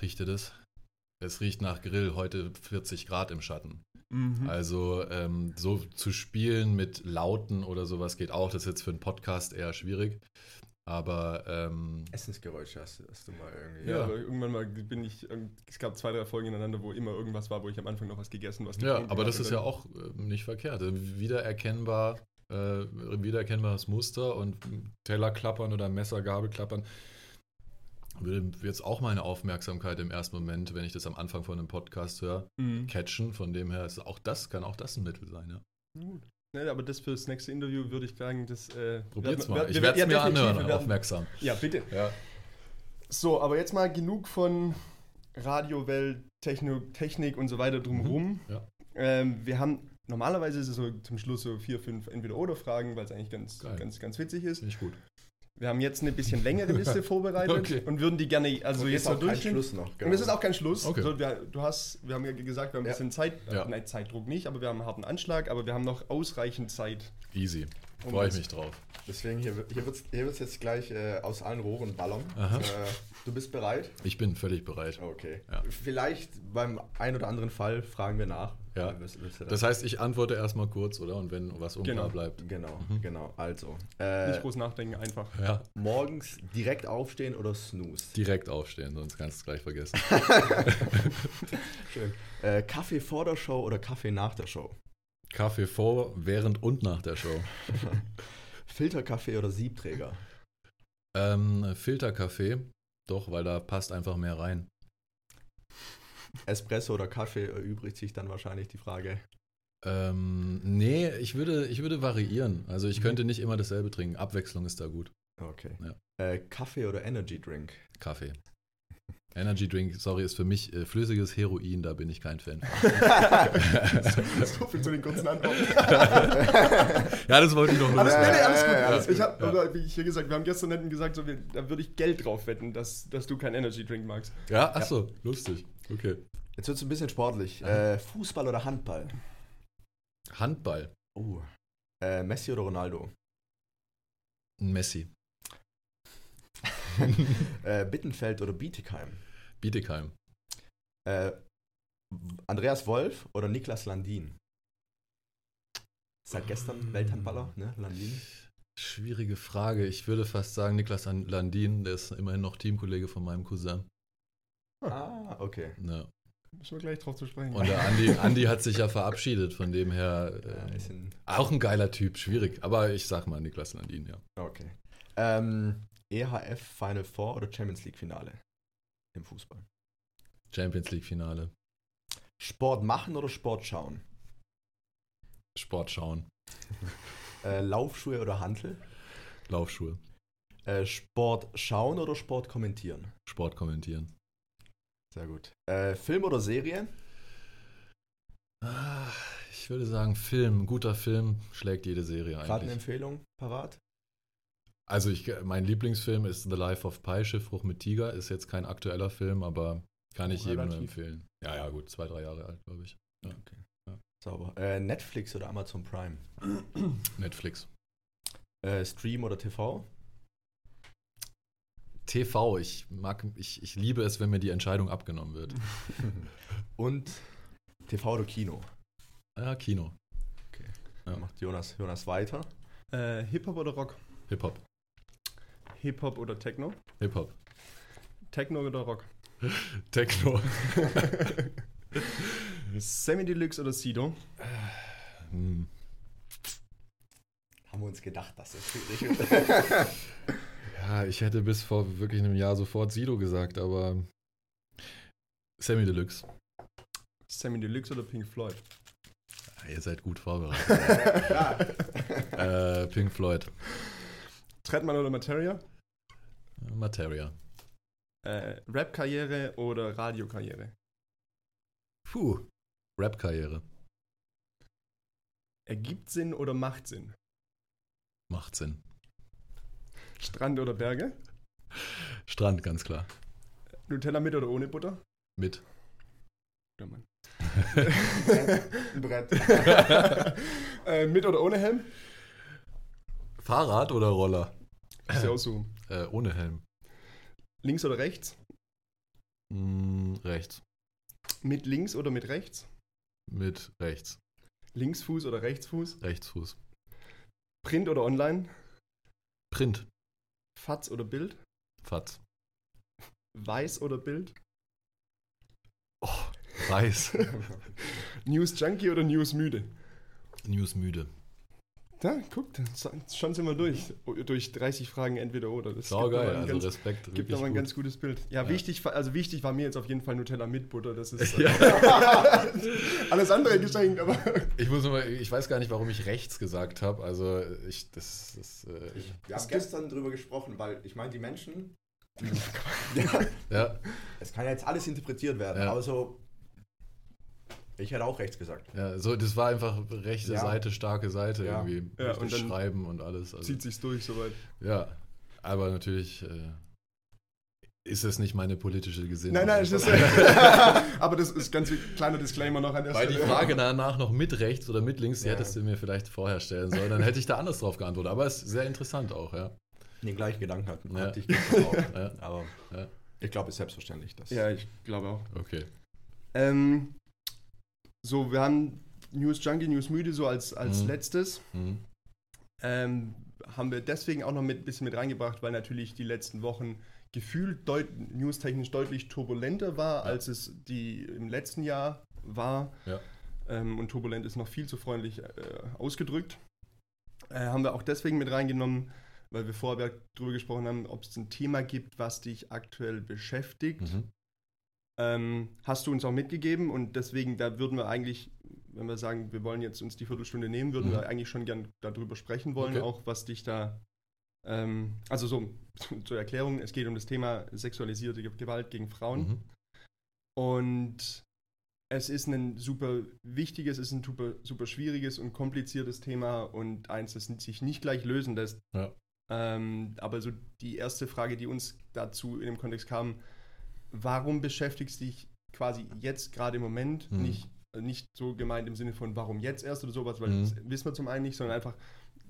riecht ihr das? Es riecht nach Grill, heute 40 Grad im Schatten. Mhm. Also ähm, so zu spielen mit Lauten oder sowas geht auch. Das ist jetzt für einen Podcast eher schwierig. Aber ähm, Essensgeräusche hast, hast, du mal irgendwie. Ja, ja, irgendwann mal bin ich, es gab zwei, drei Folgen ineinander, wo immer irgendwas war, wo ich am Anfang noch was gegessen was Ja, aber das ist ja auch äh, nicht verkehrt. Wiedererkennbar, äh, wiedererkennbares Muster und Teller klappern oder Messer, Gabel klappern würde jetzt auch meine Aufmerksamkeit im ersten Moment, wenn ich das am Anfang von einem Podcast höre, mhm. catchen. Von dem her ist auch das, kann auch das ein Mittel sein, ja. Gut. Ja, aber das fürs nächste Interview würde ich sagen, das äh, Probiert's mal. ich werde es mir anhören, werden, aufmerksam. Ja, bitte. Ja. So, aber jetzt mal genug von Radiowelt, Technik, Technik und so weiter drumherum. Mhm. Ja. Ähm, wir haben normalerweise ist es so zum Schluss so vier, fünf Entweder-Oder-Fragen, weil es eigentlich ganz, ganz, ganz witzig ist. Finde ich gut. Wir haben jetzt eine bisschen längere Liste vorbereitet okay. und würden die gerne also jetzt mal durchgehen. Schluss noch. Genau. Und es ist auch kein Schluss. Okay. Also wir, du hast, wir haben ja gesagt, wir haben ein bisschen Zeit, ja. nein, Zeitdruck nicht, aber wir haben einen harten Anschlag, aber wir haben noch ausreichend Zeit. Easy. Freue ich mich drauf. Deswegen, hier, hier wird es hier jetzt gleich äh, aus allen Rohren ballern. Äh, du bist bereit? Ich bin völlig bereit. Okay. Ja. Vielleicht beim ein oder anderen Fall fragen wir nach. Ja. Das heißt, ich antworte erstmal kurz, oder? Und wenn was unklar genau. bleibt. Genau, mhm. genau. Also. Äh, Nicht groß nachdenken, einfach. Ja. Morgens direkt aufstehen oder snooze? Direkt aufstehen, sonst kannst du es gleich vergessen. Schön. Äh, Kaffee vor der Show oder Kaffee nach der Show? Kaffee vor, während und nach der Show. Filterkaffee oder Siebträger? Ähm, Filterkaffee, doch, weil da passt einfach mehr rein. Espresso oder Kaffee erübrigt sich dann wahrscheinlich die Frage. Ähm, nee, ich würde, ich würde variieren. Also ich mhm. könnte nicht immer dasselbe trinken. Abwechslung ist da gut. Okay. Ja. Äh, Kaffee oder Energy Drink? Kaffee. Energy Drink, sorry, ist für mich äh, flüssiges Heroin, da bin ich kein Fan. so viel zu den kurzen Antworten. ja, das wollte ich doch nur alles, nee, nee, alles gut. Alles ich hab, ja. wie ich hier gesagt, wir haben gestern netten gesagt, so, wir, da würde ich Geld drauf wetten, dass, dass du kein Energy Drink magst. Ja, achso, ja. lustig. Okay. Jetzt wird es ein bisschen sportlich. Äh, Fußball oder Handball? Handball. Uh. Äh, Messi oder Ronaldo? Messi. äh, Bittenfeld oder Bietigheim? Bietigheim. Äh, Andreas Wolf oder Niklas Landin? Seit gestern Welthandballer, ne? Landin. Schwierige Frage. Ich würde fast sagen, Niklas Landin, der ist immerhin noch Teamkollege von meinem Cousin. Ah, okay. Ja. Müssen wir gleich drauf zu sprechen. Und der Andi, Andi hat sich ja verabschiedet, von dem her äh, ja, auch ein geiler Typ, schwierig. Aber ich sag mal Niklas Landin, ja. Okay. Ähm, EHF Final Four oder Champions League Finale im Fußball? Champions League Finale. Sport machen oder Sport schauen? Sport schauen. äh, Laufschuhe oder Hantel? Laufschuhe. Äh, Sport schauen oder Sport kommentieren? Sport kommentieren. Sehr gut. Äh, Film oder Serie? Ah, ich würde sagen Film. Ein guter Film schlägt jede Serie eigentlich. Gerade eine Empfehlung parat? Also ich, mein Lieblingsfilm ist The Life of Pi, Schiffbruch mit Tiger. Ist jetzt kein aktueller Film, aber kann ich jedem nur empfehlen. Ja, ja, gut, zwei, drei Jahre alt, glaube ich. Ja. Okay. Ja. Sauber. Äh, Netflix oder Amazon Prime? Netflix. Äh, Stream oder TV? TV. Ich mag, ich, ich liebe es, wenn mir die Entscheidung abgenommen wird. Und TV oder Kino? Ja, Kino. Okay. Ja. Macht Jonas, Jonas weiter. Äh, Hip-Hop oder Rock? Hip-Hop. Hip-Hop oder Techno? Hip-Hop. Techno oder Rock? Techno. Semi Deluxe oder Sido? Hm. Haben wir uns gedacht, dass das schwierig wird. ja, ich hätte bis vor wirklich einem Jahr sofort Sido gesagt, aber Semi Deluxe. Semi Deluxe oder Pink Floyd? Ja, ihr seid gut vorbereitet. äh, Pink Floyd. Trettmann oder Materia? Materia. Äh, Rap-Karriere oder Radiokarriere? Puh, Rap-Karriere. Ergibt Sinn oder macht Sinn? Macht Sinn. Strand oder Berge? Strand, ganz klar. Nutella mit oder ohne Butter? Mit. Ja, Mann. Brett. äh, mit oder ohne Helm? Fahrrad oder Roller? Ich aussuchen. Äh, ohne Helm. Links oder rechts? Mm, rechts. Mit links oder mit rechts? Mit rechts. Linksfuß oder Rechtsfuß? Rechtsfuß. Print oder online? Print. Fatz oder Bild? Fatz. Weiß oder Bild? Oh, weiß. News Junkie oder News müde? News müde. Da, guck, schon sind wir durch. Durch 30 Fragen entweder oder. Das Sau geil, also ganz, Respekt. Gibt aber ein ganz gutes Bild. Ja, ja, Wichtig, also wichtig war mir jetzt auf jeden Fall Nutella mit Butter. Das ist ja. alles andere geschenkt, aber. Ich muss mal, ich weiß gar nicht, warum ich rechts gesagt habe. Also ich, das, das äh, ich, Wir haben gestern drüber gesprochen, weil ich meine, die Menschen. ja. ja. Es kann jetzt alles interpretiert werden, ja. aber so ich hätte auch rechts gesagt. Ja, so, das war einfach rechte ja. Seite, starke Seite ja. irgendwie. Ja, und dann Schreiben und alles. Also, zieht sich's durch soweit. Ja, aber natürlich äh, ist es nicht meine politische Gesinnung. Nein, nein, es ist, aber das ist ganz kleiner Disclaimer noch an der Weil Stelle. die Frage danach noch mit rechts oder mit links, die ja. hättest du mir vielleicht vorher stellen sollen. Dann hätte ich da anders drauf geantwortet. Aber es ist sehr interessant auch, ja. Den gleichen Gedanken hatten ja. hatte ich auch. Ja. Aber ich glaube, es ist selbstverständlich. Dass ja, ich glaube auch. Okay. Ähm, so, wir haben News Junkie, News Müde so als, als mhm. letztes. Mhm. Ähm, haben wir deswegen auch noch ein bisschen mit reingebracht, weil natürlich die letzten Wochen gefühlt deut newstechnisch deutlich turbulenter war, ja. als es die im letzten Jahr war. Ja. Ähm, und turbulent ist noch viel zu freundlich äh, ausgedrückt. Äh, haben wir auch deswegen mit reingenommen, weil wir vorher darüber gesprochen haben, ob es ein Thema gibt, was dich aktuell beschäftigt. Mhm ähm, hast du uns auch mitgegeben und deswegen, da würden wir eigentlich, wenn wir sagen, wir wollen jetzt uns die Viertelstunde nehmen, würden mhm. wir eigentlich schon gern darüber sprechen wollen, okay. auch was dich da, ähm, also so zur Erklärung, es geht um das Thema sexualisierte Gewalt gegen Frauen mhm. und es ist ein super wichtiges, es ist ein super, super schwieriges und kompliziertes Thema und eins, das sich nicht gleich lösen lässt. Ja. Ähm, aber so die erste Frage, die uns dazu in dem Kontext kam, warum beschäftigst du dich quasi jetzt gerade im Moment mhm. nicht, nicht so gemeint im Sinne von warum jetzt erst oder sowas, weil mhm. das wissen wir zum einen nicht, sondern einfach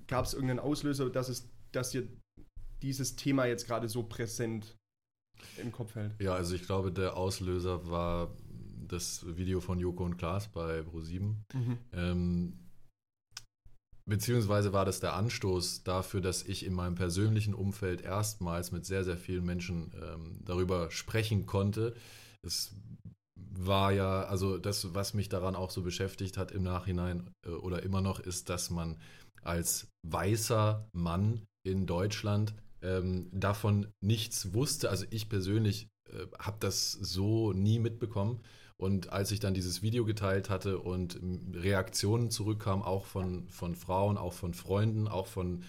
gab es irgendeinen Auslöser, dass es, dass dir dieses Thema jetzt gerade so präsent im Kopf hält? Ja, also ich glaube, der Auslöser war das Video von Joko und Klaas bei Pro7. Mhm. Ähm, Beziehungsweise war das der Anstoß dafür, dass ich in meinem persönlichen Umfeld erstmals mit sehr, sehr vielen Menschen ähm, darüber sprechen konnte. Es war ja, also das, was mich daran auch so beschäftigt hat im Nachhinein äh, oder immer noch, ist, dass man als weißer Mann in Deutschland ähm, davon nichts wusste. Also ich persönlich äh, habe das so nie mitbekommen. Und als ich dann dieses Video geteilt hatte und Reaktionen zurückkamen, auch von, von Frauen, auch von Freunden, auch von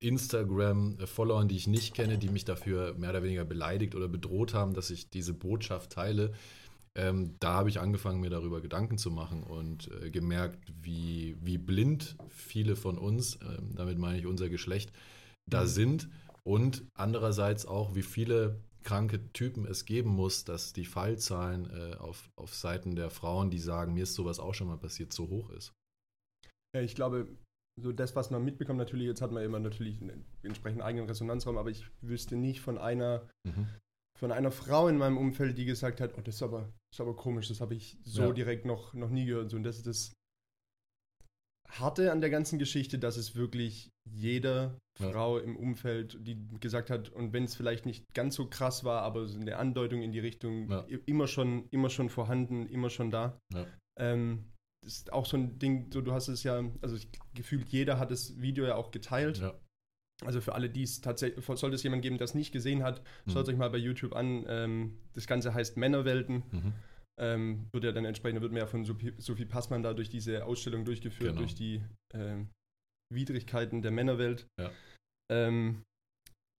Instagram-Followern, die ich nicht kenne, die mich dafür mehr oder weniger beleidigt oder bedroht haben, dass ich diese Botschaft teile, ähm, da habe ich angefangen, mir darüber Gedanken zu machen und äh, gemerkt, wie, wie blind viele von uns, äh, damit meine ich unser Geschlecht, da mhm. sind und andererseits auch, wie viele kranke Typen es geben muss, dass die Fallzahlen äh, auf, auf Seiten der Frauen, die sagen, mir ist sowas auch schon mal passiert, so hoch ist. Ja, ich glaube, so das, was man mitbekommt, natürlich, jetzt hat man immer natürlich einen entsprechenden eigenen Resonanzraum, aber ich wüsste nicht von einer, mhm. von einer Frau in meinem Umfeld, die gesagt hat, oh, das ist aber, das ist aber komisch, das habe ich so ja. direkt noch, noch nie gehört. und das ist das Harte an der ganzen Geschichte, dass es wirklich jede ja. Frau im Umfeld, die gesagt hat, und wenn es vielleicht nicht ganz so krass war, aber so eine Andeutung in die Richtung ja. immer, schon, immer schon vorhanden, immer schon da. Ja. Ähm, das ist auch so ein Ding, so du hast es ja, also gefühlt jeder hat das Video ja auch geteilt. Also für alle, die es tatsächlich, sollte es jemand geben, der es nicht gesehen hat, mhm. schaut euch mal bei YouTube an. Ähm, das Ganze heißt Männerwelten. Mhm ähm, wird ja dann entsprechend, wird mehr von Sophie, Passmann da durch diese Ausstellung durchgeführt, genau. durch die äh, Widrigkeiten der Männerwelt. Ja. Ähm,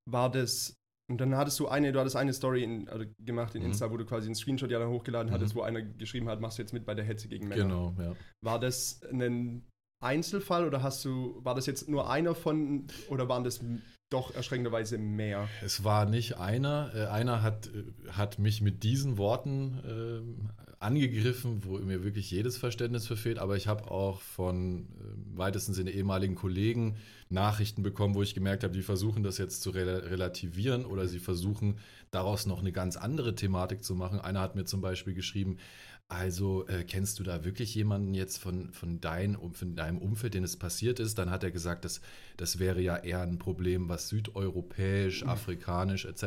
war das, und dann hattest du eine, du hattest eine Story in, also gemacht in mhm. Insta, wo du quasi einen Screenshot ja dann hochgeladen mhm. hattest, wo einer geschrieben hat, machst du jetzt mit bei der Hetze gegen Männer. Genau, ja. War das ein Einzelfall oder hast du, war das jetzt nur einer von, oder waren das doch erschreckenderweise mehr. Es war nicht einer. Äh, einer hat, äh, hat mich mit diesen Worten äh, angegriffen, wo mir wirklich jedes Verständnis verfehlt. Aber ich habe auch von äh, weitesten Sinne ehemaligen Kollegen Nachrichten bekommen, wo ich gemerkt habe, die versuchen das jetzt zu re relativieren oder sie versuchen daraus noch eine ganz andere Thematik zu machen. Einer hat mir zum Beispiel geschrieben, also äh, kennst du da wirklich jemanden jetzt von, von, dein, von deinem Umfeld, den es passiert ist? Dann hat er gesagt, das, das wäre ja eher ein Problem, was südeuropäisch, mhm. afrikanisch etc.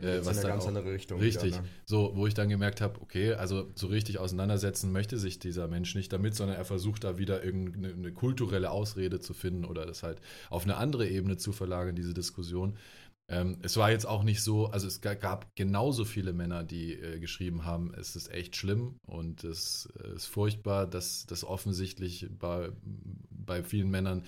Äh, was in eine ganz auch, andere Richtung. Richtig. Wieder, ne? So, wo ich dann gemerkt habe, okay, also so richtig auseinandersetzen möchte sich dieser Mensch nicht damit, sondern er versucht da wieder irgendeine kulturelle Ausrede zu finden oder das halt auf eine andere Ebene zu verlagern, diese Diskussion. Ähm, es war jetzt auch nicht so, also es gab genauso viele Männer, die äh, geschrieben haben, es ist echt schlimm und es äh, ist furchtbar, dass das offensichtlich bei, bei vielen Männern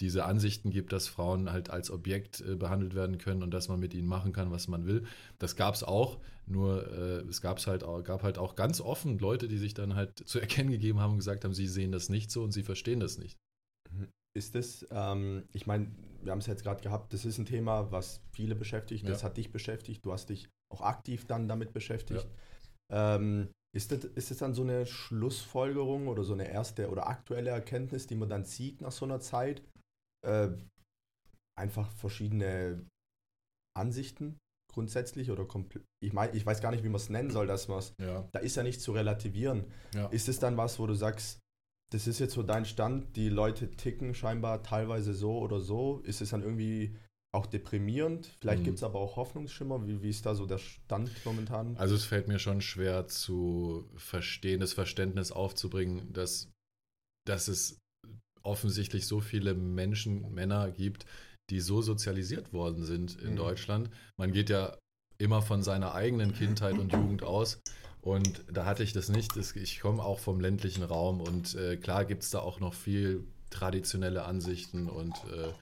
diese Ansichten gibt, dass Frauen halt als Objekt äh, behandelt werden können und dass man mit ihnen machen kann, was man will. Das gab es auch, nur äh, es gab's halt auch, gab halt auch ganz offen Leute, die sich dann halt zu erkennen gegeben haben und gesagt haben, sie sehen das nicht so und sie verstehen das nicht. Ist das, ähm, ich meine, wir haben es jetzt gerade gehabt, das ist ein Thema, was viele beschäftigt, das hat dich beschäftigt, du hast dich auch aktiv dann damit beschäftigt. Ja. Ähm, ist das, ist das dann so eine Schlussfolgerung oder so eine erste oder aktuelle Erkenntnis, die man dann sieht nach so einer Zeit? Äh, einfach verschiedene Ansichten grundsätzlich oder komplett. Ich meine, ich weiß gar nicht, wie man es nennen soll, dass man es. Ja. Da ist ja nicht zu relativieren. Ja. Ist es dann was, wo du sagst, das ist jetzt so dein Stand, die Leute ticken scheinbar teilweise so oder so. Ist es dann irgendwie auch deprimierend? Vielleicht mhm. gibt es aber auch Hoffnungsschimmer. Wie, wie ist da so der Stand momentan? Also es fällt mir schon schwer zu verstehen, das Verständnis aufzubringen, dass, dass es offensichtlich so viele Menschen, Männer gibt, die so sozialisiert worden sind in mhm. Deutschland. Man geht ja immer von seiner eigenen Kindheit und Jugend aus und da hatte ich das nicht. Ich komme auch vom ländlichen Raum und äh, klar gibt es da auch noch viel traditionelle Ansichten und äh,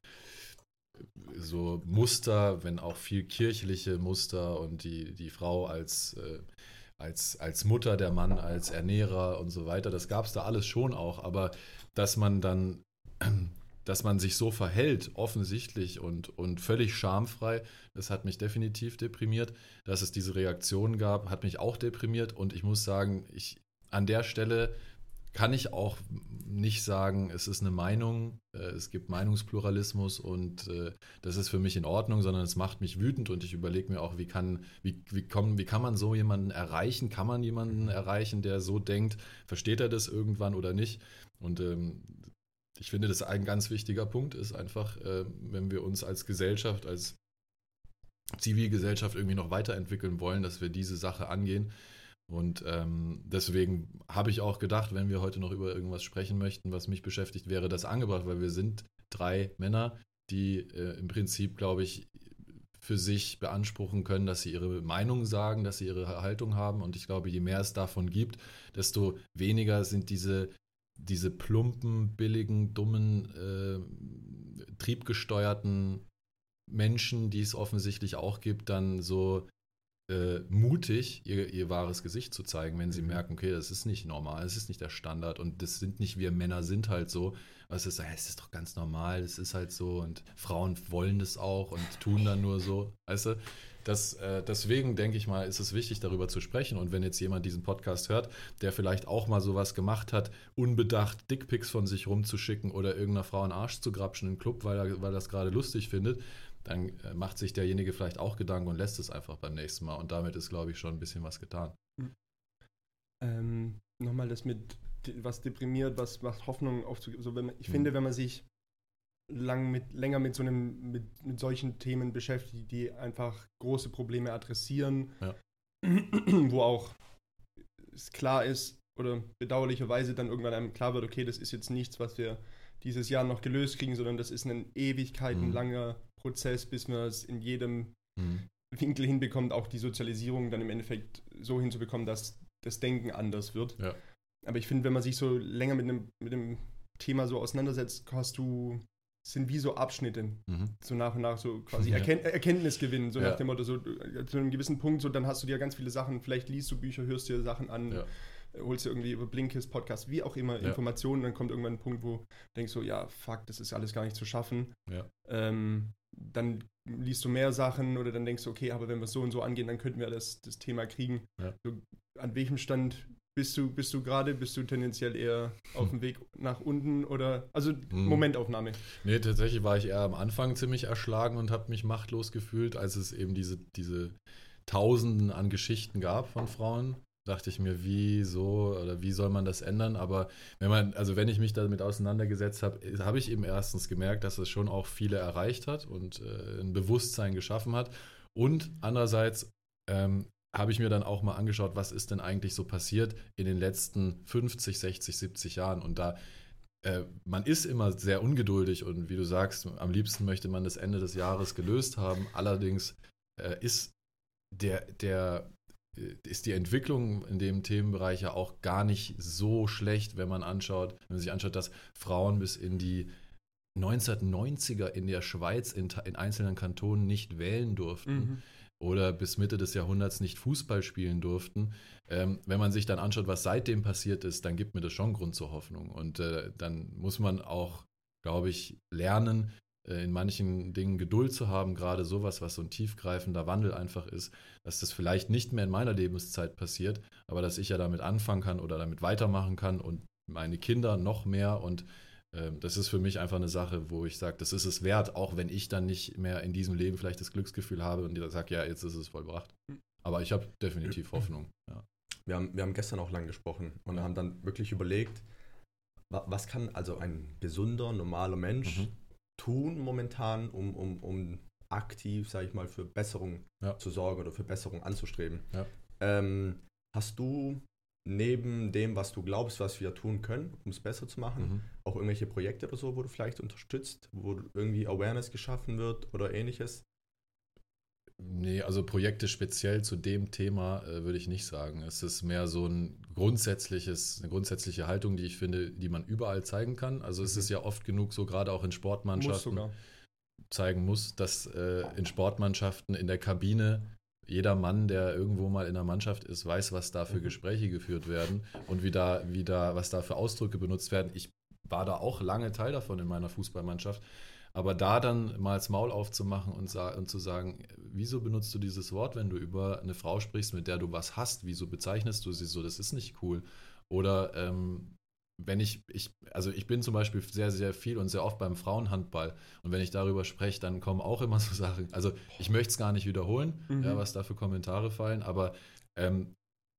so Muster, wenn auch viel kirchliche Muster und die, die Frau als, äh, als, als Mutter, der Mann als Ernährer und so weiter. Das gab es da alles schon auch, aber dass man dann dass man sich so verhält, offensichtlich und, und völlig schamfrei, das hat mich definitiv deprimiert. Dass es diese Reaktion gab, hat mich auch deprimiert. Und ich muss sagen, ich, an der Stelle kann ich auch nicht sagen, es ist eine Meinung, äh, es gibt Meinungspluralismus und äh, das ist für mich in Ordnung, sondern es macht mich wütend und ich überlege mir auch, wie kann, wie, wie, kommen, wie kann man so jemanden erreichen? Kann man jemanden erreichen, der so denkt? Versteht er das irgendwann oder nicht? Und ähm, ich finde, das ein ganz wichtiger Punkt ist einfach, äh, wenn wir uns als Gesellschaft, als Zivilgesellschaft irgendwie noch weiterentwickeln wollen, dass wir diese Sache angehen. Und ähm, deswegen habe ich auch gedacht, wenn wir heute noch über irgendwas sprechen möchten, was mich beschäftigt, wäre das angebracht, weil wir sind drei Männer, die äh, im Prinzip, glaube ich, für sich beanspruchen können, dass sie ihre Meinung sagen, dass sie ihre Haltung haben. Und ich glaube, je mehr es davon gibt, desto weniger sind diese diese plumpen, billigen, dummen, äh, triebgesteuerten Menschen, die es offensichtlich auch gibt, dann so äh, mutig ihr, ihr wahres Gesicht zu zeigen, wenn sie mhm. merken, okay, das ist nicht normal, das ist nicht der Standard und das sind nicht wir Männer sind halt so. Was ist, es ist doch ganz normal, das ist halt so und Frauen wollen das auch und tun dann nur so, weißt du? Das, äh, deswegen denke ich mal, ist es wichtig, darüber zu sprechen. Und wenn jetzt jemand diesen Podcast hört, der vielleicht auch mal sowas gemacht hat, unbedacht Dickpics von sich rumzuschicken oder irgendeiner Frau einen Arsch zu grapschen im Club, weil er, weil das gerade lustig findet, dann äh, macht sich derjenige vielleicht auch Gedanken und lässt es einfach beim nächsten Mal. Und damit ist, glaube ich, schon ein bisschen was getan. Hm. Ähm, Nochmal das mit, was deprimiert, was macht Hoffnung aufzugeben. So, ich hm. finde, wenn man sich lang mit, länger mit so einem, mit, mit solchen Themen beschäftigt, die einfach große Probleme adressieren, ja. wo auch es klar ist oder bedauerlicherweise dann irgendwann einem klar wird, okay, das ist jetzt nichts, was wir dieses Jahr noch gelöst kriegen, sondern das ist ein ewigkeitenlanger mhm. Prozess, bis man es in jedem mhm. Winkel hinbekommt, auch die Sozialisierung dann im Endeffekt so hinzubekommen, dass das Denken anders wird. Ja. Aber ich finde, wenn man sich so länger mit einem, mit einem Thema so auseinandersetzt, hast du sind wie so Abschnitte, mhm. so nach und nach so quasi ja. Erkennt Erkenntnis gewinnen, so ja. nach dem Motto, so äh, zu einem gewissen Punkt, so dann hast du dir ganz viele Sachen, vielleicht liest du Bücher, hörst dir Sachen an, ja. Holst dir irgendwie über Blinkist, Podcast, wie auch immer, Informationen, dann kommt irgendwann ein Punkt, wo du denkst so, ja, fuck, das ist alles gar nicht zu schaffen. Ähm, dann liest du mehr Sachen oder dann denkst du, okay, aber wenn wir es so und so angehen, dann könnten wir das, das Thema kriegen. So, an welchem Stand bist du, bist du gerade, bist du tendenziell eher auf dem Weg nach unten oder, also hm. Momentaufnahme? Nee, tatsächlich war ich eher am Anfang ziemlich erschlagen und habe mich machtlos gefühlt, als es eben diese, diese Tausenden an Geschichten gab von Frauen, dachte ich mir, wieso oder wie soll man das ändern? Aber wenn man, also wenn ich mich damit auseinandergesetzt habe, habe ich eben erstens gemerkt, dass es schon auch viele erreicht hat und äh, ein Bewusstsein geschaffen hat. Und andererseits ähm, habe ich mir dann auch mal angeschaut, was ist denn eigentlich so passiert in den letzten 50, 60, 70 Jahren. Und da, äh, man ist immer sehr ungeduldig und wie du sagst, am liebsten möchte man das Ende des Jahres gelöst haben. Allerdings äh, ist der, der, äh, ist die Entwicklung in dem Themenbereich ja auch gar nicht so schlecht, wenn man anschaut, wenn man sich anschaut, dass Frauen bis in die 1990er in der Schweiz in, in einzelnen Kantonen nicht wählen durften. Mhm oder bis Mitte des Jahrhunderts nicht Fußball spielen durften. Ähm, wenn man sich dann anschaut, was seitdem passiert ist, dann gibt mir das schon Grund zur Hoffnung. Und äh, dann muss man auch, glaube ich, lernen, äh, in manchen Dingen Geduld zu haben, gerade sowas, was so ein tiefgreifender Wandel einfach ist, dass das vielleicht nicht mehr in meiner Lebenszeit passiert, aber dass ich ja damit anfangen kann oder damit weitermachen kann und meine Kinder noch mehr und das ist für mich einfach eine Sache, wo ich sage, das ist es wert, auch wenn ich dann nicht mehr in diesem Leben vielleicht das Glücksgefühl habe und sage, ja, jetzt ist es vollbracht. Hm. Aber ich habe definitiv Hoffnung. Ja. Wir, haben, wir haben gestern auch lang gesprochen und haben dann wirklich überlegt, was kann also ein gesunder, normaler Mensch mhm. tun momentan, um, um, um aktiv, sage ich mal, für Besserung ja. zu sorgen oder für Besserung anzustreben. Ähm, hast du neben dem, was du glaubst, was wir tun können, um es besser zu machen, mhm. auch irgendwelche Projekte oder so, wo du vielleicht unterstützt, wo irgendwie Awareness geschaffen wird oder ähnliches? Nee, also Projekte speziell zu dem Thema äh, würde ich nicht sagen. Es ist mehr so ein grundsätzliches, eine grundsätzliche Haltung, die ich finde, die man überall zeigen kann. Also mhm. es ist ja oft genug so, gerade auch in Sportmannschaften, muss zeigen muss, dass äh, in Sportmannschaften in der Kabine jeder Mann, der irgendwo mal in der Mannschaft ist, weiß, was da für mhm. Gespräche geführt werden und wie da, wie da, was da für Ausdrücke benutzt werden. Ich war da auch lange Teil davon in meiner Fußballmannschaft. Aber da dann mal das Maul aufzumachen und, und, zu sagen, wieso benutzt du dieses Wort, wenn du über eine Frau sprichst, mit der du was hast? Wieso bezeichnest du sie so? Das ist nicht cool. Oder ähm, wenn ich, ich, also ich bin zum Beispiel sehr, sehr viel und sehr oft beim Frauenhandball und wenn ich darüber spreche, dann kommen auch immer so Sachen. Also ich möchte es gar nicht wiederholen, mhm. ja, was da für Kommentare fallen, aber ähm,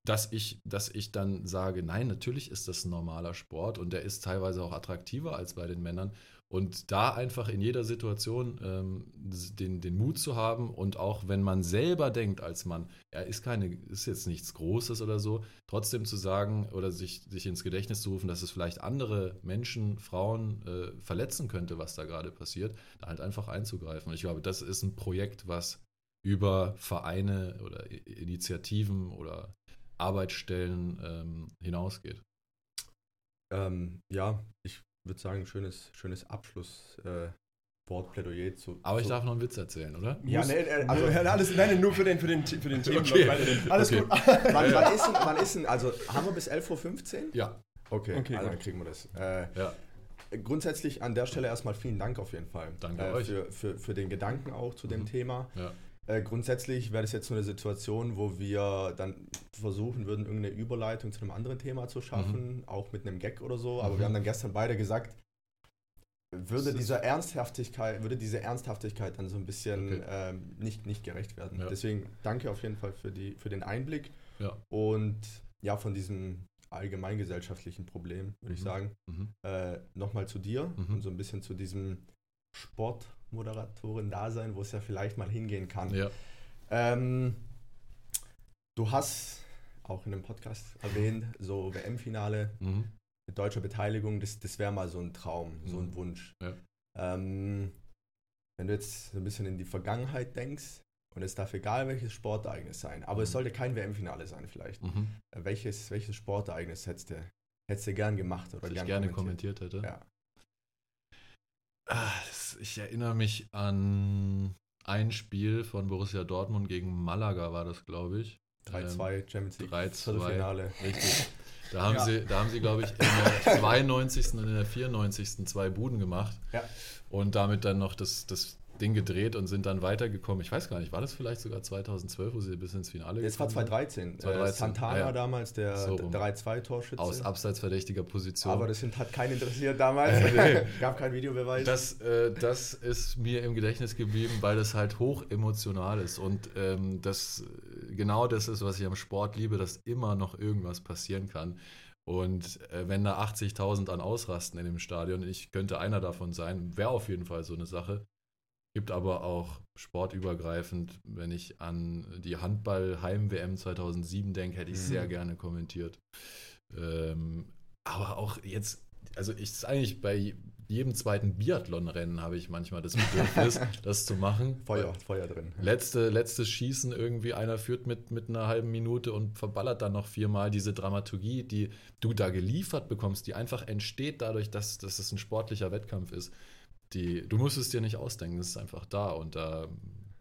dass ich, dass ich dann sage, nein, natürlich ist das ein normaler Sport und der ist teilweise auch attraktiver als bei den Männern und da einfach in jeder Situation ähm, den, den Mut zu haben und auch wenn man selber denkt als Mann, er ist keine, ist jetzt nichts Großes oder so, trotzdem zu sagen oder sich, sich ins Gedächtnis zu rufen, dass es vielleicht andere Menschen, Frauen äh, verletzen könnte, was da gerade passiert, da halt einfach einzugreifen. Und ich glaube, das ist ein Projekt, was über Vereine oder Initiativen oder Arbeitsstellen ähm, hinausgeht. Ähm, ja, ich würde sagen, schönes, schönes Abschlusswort, äh, Plädoyer zu. Aber ich darf noch einen Witz erzählen, oder? Ja, nee, äh, also alles, nein, nur für den, für den, für den Themen. Okay. Alles okay. gut. wann, wann, ist denn, wann ist denn, also haben wir bis 11.15 Uhr? Ja. Okay, okay also dann kriegen wir das. Äh, ja. Grundsätzlich an der Stelle erstmal vielen Dank auf jeden Fall. Danke äh, euch. Für, für, für den Gedanken auch zu mhm. dem Thema. Ja. Äh, grundsätzlich wäre das jetzt so eine Situation, wo wir dann versuchen würden, irgendeine Überleitung zu einem anderen Thema zu schaffen, mhm. auch mit einem Gag oder so. Aber mhm. wir haben dann gestern beide gesagt, würde dieser Ernsthaftigkeit, würde diese Ernsthaftigkeit dann so ein bisschen okay. ähm, nicht, nicht gerecht werden. Ja. Deswegen danke auf jeden Fall für, die, für den Einblick. Ja. Und ja, von diesem allgemeingesellschaftlichen Problem, würde mhm. ich sagen, mhm. äh, nochmal zu dir mhm. und so ein bisschen zu diesem Sport Moderatorin-Dasein, wo es ja vielleicht mal hingehen kann. Ja. Ähm, du hast auch in dem Podcast erwähnt, so WM-Finale mhm. mit deutscher Beteiligung, das, das wäre mal so ein Traum, so ein mhm. Wunsch. Ja. Ähm, wenn du jetzt so ein bisschen in die Vergangenheit denkst, und es darf egal welches Sportereignis sein, aber mhm. es sollte kein WM-Finale sein vielleicht. Mhm. Welches, welches Sportereignis hättest du, hättest du gern gemacht oder gern gerne kommentiert, kommentiert hätte? Ja. Ah, ich erinnere mich an ein Spiel von Borussia Dortmund gegen Malaga, war das, glaube ich. 3-2 ähm, Champions League. 3-2. Finale. Richtig. Da haben, ja. sie, da haben sie, glaube ich, in der 92. und in der 94. zwei Buden gemacht. Ja. Und damit dann noch das, das Ding gedreht und sind dann weitergekommen. Ich weiß gar nicht, war das vielleicht sogar 2012, wo sie bis ins Finale gekommen sind? Es war 2013. 2013. Äh, Santana ja, ja. damals, der so 3-2-Torschütze. Aus abseits verdächtiger Position. Aber das hat keinen interessiert damals. Äh, Gab keinen Videobeweis. Das, äh, das ist mir im Gedächtnis geblieben, weil das halt hoch emotional ist. Und ähm, das genau das ist, was ich am Sport liebe, dass immer noch irgendwas passieren kann. Und äh, wenn da 80.000 an ausrasten in dem Stadion, ich könnte einer davon sein, wäre auf jeden Fall so eine Sache. Gibt aber auch sportübergreifend, wenn ich an die Handball-Heim-WM 2007 denke, hätte ich mhm. sehr gerne kommentiert. Ähm, aber auch jetzt, also ich ist eigentlich bei jedem zweiten Biathlon-Rennen habe ich manchmal das Bedürfnis, das zu machen. Feuer, Feuer drin. Letzte, letztes Schießen irgendwie, einer führt mit, mit einer halben Minute und verballert dann noch viermal diese Dramaturgie, die du da geliefert bekommst, die einfach entsteht dadurch, dass, dass es ein sportlicher Wettkampf ist. Die, du musst es dir nicht ausdenken, es ist einfach da und da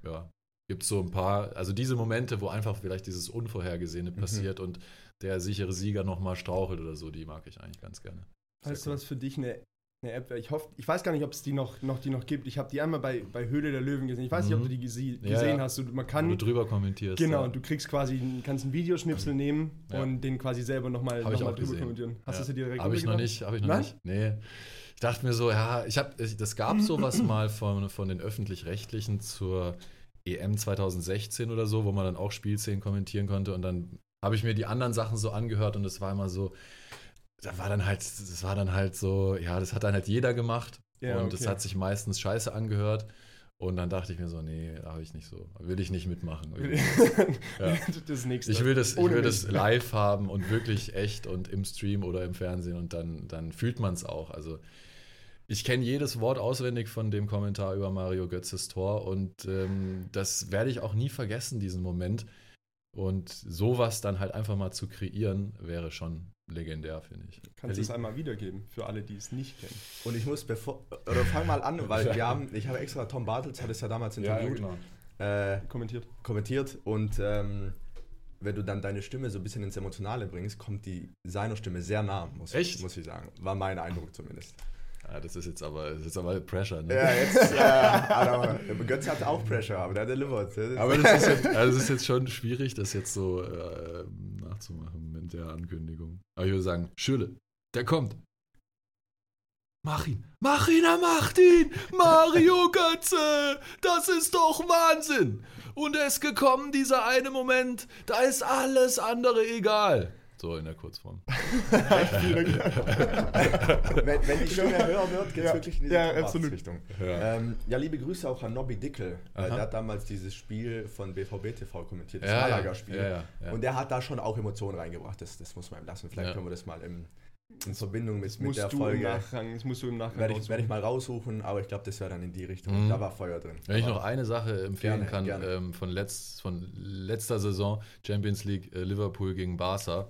ja, gibt es so ein paar, also diese Momente, wo einfach vielleicht dieses Unvorhergesehene mhm. passiert und der sichere Sieger nochmal strauchelt oder so, die mag ich eigentlich ganz gerne. Weißt du, was für dich eine eine App. Ich hoffe, ich weiß gar nicht, ob es die noch, noch, die noch gibt. Ich habe die einmal bei, bei Höhle der Löwen gesehen. Ich weiß mhm. nicht, ob du die gese gesehen ja, hast. Du, man kann, Wo du drüber kommentierst. Genau, ja. und du kriegst quasi, kannst einen Videoschnipsel nehmen ja. und den quasi selber nochmal noch, drüber gesehen. kommentieren. Hast du sie direkt Habe ich noch nicht, habe ich noch Nein? nicht. Nee. Ich dachte mir so, ja, ich habe, das gab sowas mal von, von den Öffentlich-Rechtlichen zur EM 2016 oder so, wo man dann auch Spielszenen kommentieren konnte und dann habe ich mir die anderen Sachen so angehört und es war immer so, da war dann halt, das war dann halt so, ja, das hat dann halt jeder gemacht. Ja, und es hat sich meistens scheiße angehört. Und dann dachte ich mir so, nee, habe ich nicht so. Will ich nicht mitmachen. ja. Das nächste. Ich will das, ich will das live haben und wirklich echt und im Stream oder im Fernsehen und dann, dann fühlt man es auch. Also ich kenne jedes Wort auswendig von dem Kommentar über Mario Götzes Tor und ähm, das werde ich auch nie vergessen, diesen Moment. Und sowas dann halt einfach mal zu kreieren, wäre schon legendär, finde ich. Kannst du es einmal wiedergeben für alle, die es nicht kennen? Und ich muss bevor, oder fang mal an, weil wir haben, ich habe extra Tom Bartels, hat es ja damals interviewt, ja, genau. äh, kommentiert. kommentiert und ähm, wenn du dann deine Stimme so ein bisschen ins Emotionale bringst, kommt die seiner Stimme sehr nah, muss, Echt? Ich, muss ich sagen. War mein Eindruck zumindest. Ja, das ist jetzt aber, das ist jetzt aber Pressure, ne? Ja, jetzt, ja, Götz hat auch Pressure, aber der delivert. aber das ist, jetzt, also das ist jetzt schon schwierig, das jetzt so äh, nachzumachen mit der Ankündigung. Aber ich würde sagen, Schülle, der kommt. Mach ihn, mach ihn, er macht ihn! Mario Götze! Das ist doch Wahnsinn! Und er ist gekommen, dieser eine Moment, da ist alles andere egal. So in der Kurzform. wenn, wenn die Stimme höher wird, geht es ja. wirklich in die ja, Richtung. Ja. Ähm, ja, liebe Grüße auch an Nobby Dickel. Äh, der hat damals dieses Spiel von BVB TV kommentiert, das ja, Malaga-Spiel. Ja, Und der hat da schon auch Emotionen reingebracht. Das, das muss man ihm lassen. Vielleicht können wir das mal im, in Verbindung mit, mit der Folge. Nachgang, das musst du im Nachgang werde ich, werd ich mal raussuchen, aber ich glaube, das wäre dann in die Richtung. Mhm. Da war Feuer drin. Wenn ich noch eine Sache empfehlen gerne, kann gerne. Ähm, von, letzt, von letzter Saison, Champions League äh, Liverpool gegen Barca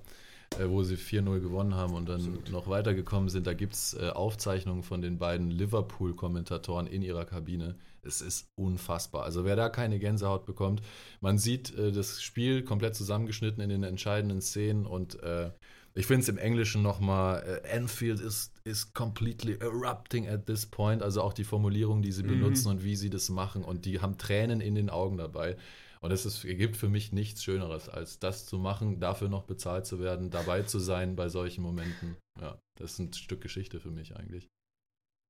äh, wo sie 4-0 gewonnen haben und dann Absolut. noch weitergekommen sind. Da gibt es äh, Aufzeichnungen von den beiden Liverpool-Kommentatoren in ihrer Kabine. Es ist unfassbar. Also wer da keine Gänsehaut bekommt, man sieht äh, das Spiel komplett zusammengeschnitten in den entscheidenden Szenen und äh, ich finde es im Englischen nochmal, äh, Anfield is, is completely erupting at this point. Also auch die Formulierung, die sie mhm. benutzen und wie sie das machen und die haben Tränen in den Augen dabei. Und es ist, gibt für mich nichts Schöneres, als das zu machen, dafür noch bezahlt zu werden, dabei zu sein bei solchen Momenten. Ja, das ist ein Stück Geschichte für mich eigentlich.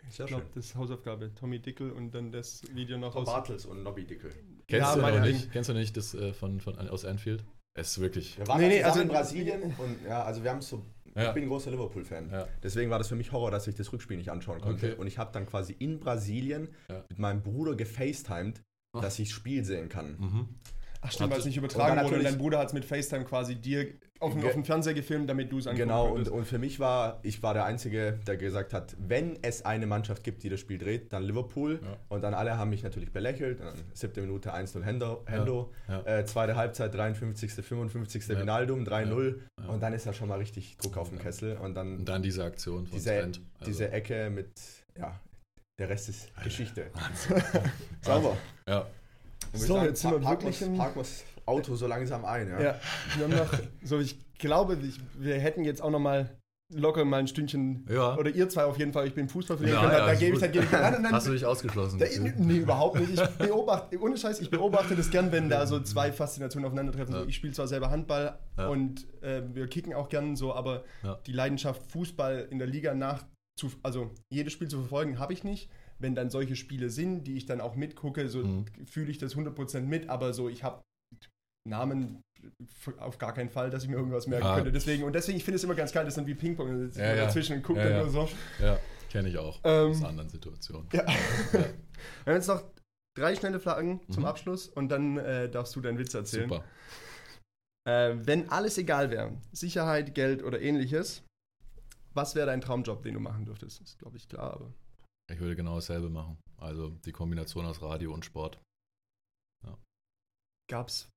Ich glaube, das ist Hausaufgabe. Tommy Dickel und dann das Video noch Tom aus. Bartels und Nobby Dickel. Kennst, ja, du noch nicht, kennst du nicht das äh, von, von, aus Anfield? Es ist wirklich. Wir waren nee, nee, also in Brasilien und ja, also wir haben so. Ja. Ich bin ein großer Liverpool-Fan. Ja. Deswegen war das für mich Horror, dass ich das Rückspiel nicht anschauen konnte. Okay. Und ich habe dann quasi in Brasilien ja. mit meinem Bruder gefacetimed dass ich das Spiel sehen kann. Mhm. Ach stimmt, weil es nicht übertragen wurde und dein Bruder hat es mit FaceTime quasi dir auf, auf dem Fernseher gefilmt, damit du es angucken Genau, und, und für mich war, ich war der Einzige, der gesagt hat, wenn es eine Mannschaft gibt, die das Spiel dreht, dann Liverpool. Ja. Und dann alle haben mich natürlich belächelt. Dann siebte Minute 1-0 Hendo, Hendo. Ja. Ja. Äh, zweite Halbzeit 53., 55. Ja. Vinaldum 3-0. Und dann ist da schon mal richtig Druck auf dem Kessel. Und dann, und dann diese Aktion von diese, Trent. Also. Diese Ecke mit, ja, der Rest ist Geschichte. Sauber. Ja. So, sagen, jetzt sind wir wirklich im... Parken das Auto so langsam ein, ja. ja wir haben noch, so ich glaube, ich, wir hätten jetzt auch noch mal locker mal ein Stündchen, ja. oder ihr zwei auf jeden Fall, ich bin Fußball verlieren ja, ja, da, gebe ich halt gebe nein, nein, Hast du dich ausgeschlossen? Da, nee, überhaupt nicht. Ich beobachte, ohne Scheiß, ich beobachte das gern, wenn da so zwei Faszinationen aufeinandertreffen. So, ich spiele zwar selber Handball und äh, wir kicken auch gern so, aber die Leidenschaft Fußball in der Liga nach, zu, also jedes Spiel zu verfolgen, habe ich nicht wenn dann solche Spiele sind, die ich dann auch mitgucke, so mhm. fühle ich das 100% mit, aber so, ich habe Namen auf gar keinen Fall, dass ich mir irgendwas merken ah. könnte. Deswegen, und deswegen, ich finde es immer ganz geil, das ist dann wie Ping-Pong. Also ja, ja. dazwischen und guckt ja, dann nur so. Ja, kenne ich auch ähm, aus anderen Situationen. Ja. Wir haben jetzt noch drei schnelle Fragen mhm. zum Abschluss und dann äh, darfst du deinen Witz erzählen. Super. Äh, wenn alles egal wäre, Sicherheit, Geld oder ähnliches, was wäre dein Traumjob, den du machen dürftest? Das ist, glaube ich, klar, aber. Ich würde genau dasselbe machen. Also die Kombination aus Radio und Sport. Ja. Gab es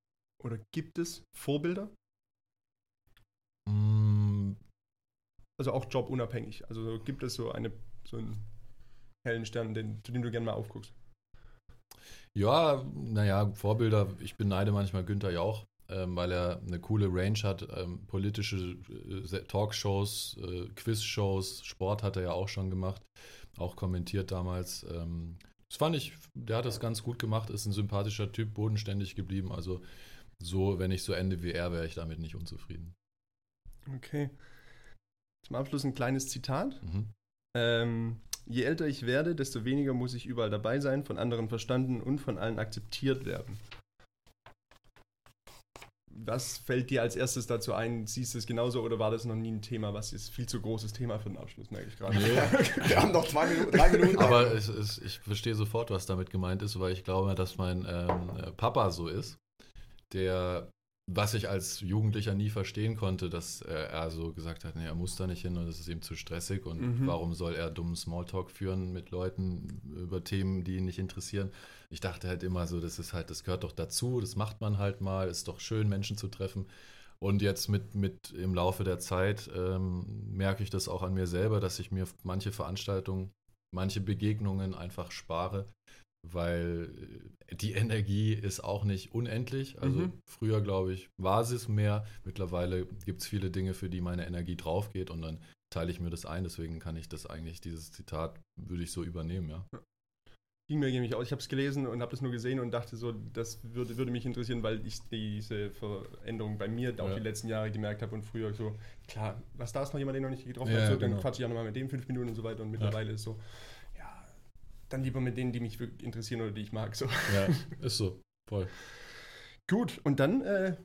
oder gibt es Vorbilder? Mm. Also auch jobunabhängig. Also gibt es so eine so einen hellen Stern, den, zu dem du gerne mal aufguckst? Ja, naja, Vorbilder. Ich beneide manchmal Günther Jauch, ähm, weil er eine coole Range hat. Ähm, politische äh, Talkshows, äh, Quizshows, Sport hat er ja auch schon gemacht, auch kommentiert damals. Ähm, das fand ich, der hat das ganz gut gemacht, ist ein sympathischer Typ, bodenständig geblieben. Also so, wenn ich so ende wie er, wäre ich damit nicht unzufrieden. Okay. Zum Abschluss ein kleines Zitat. Mhm. Ähm, je älter ich werde, desto weniger muss ich überall dabei sein, von anderen verstanden und von allen akzeptiert werden. Was fällt dir als erstes dazu ein? Siehst du es genauso oder war das noch nie ein Thema? Was ist viel zu großes Thema für den Abschluss, merke ich gerade. Nee. Wir haben noch zwei Minuten, drei Minuten. Aber es, es, ich verstehe sofort, was damit gemeint ist, weil ich glaube, dass mein ähm, Papa so ist der, was ich als Jugendlicher nie verstehen konnte, dass er so gesagt hat, nee, er muss da nicht hin und es ist ihm zu stressig und mhm. warum soll er dummen Smalltalk führen mit Leuten über Themen, die ihn nicht interessieren. Ich dachte halt immer so, das ist halt, das gehört doch dazu, das macht man halt mal, ist doch schön, Menschen zu treffen. Und jetzt mit, mit im Laufe der Zeit ähm, merke ich das auch an mir selber, dass ich mir manche Veranstaltungen, manche Begegnungen einfach spare, weil äh, die Energie ist auch nicht unendlich. Also mhm. früher, glaube ich, war es mehr. Mittlerweile gibt es viele Dinge, für die meine Energie drauf geht und dann teile ich mir das ein. Deswegen kann ich das eigentlich, dieses Zitat, würde ich so übernehmen, ja. Ging mir nämlich auch. Ich habe es gelesen und habe das nur gesehen und dachte so, das würde, würde mich interessieren, weil ich diese Veränderung bei mir auch ja. die letzten Jahre gemerkt habe und früher so, klar, was da ist noch jemand, den noch nicht getroffen ja, hat, so, dann genau. quatsche ich ja nochmal mit dem fünf Minuten und so weiter und mittlerweile ja. ist so, dann lieber mit denen, die mich wirklich interessieren oder die ich mag. So. Ja, ist so. Voll. Gut, und dann äh,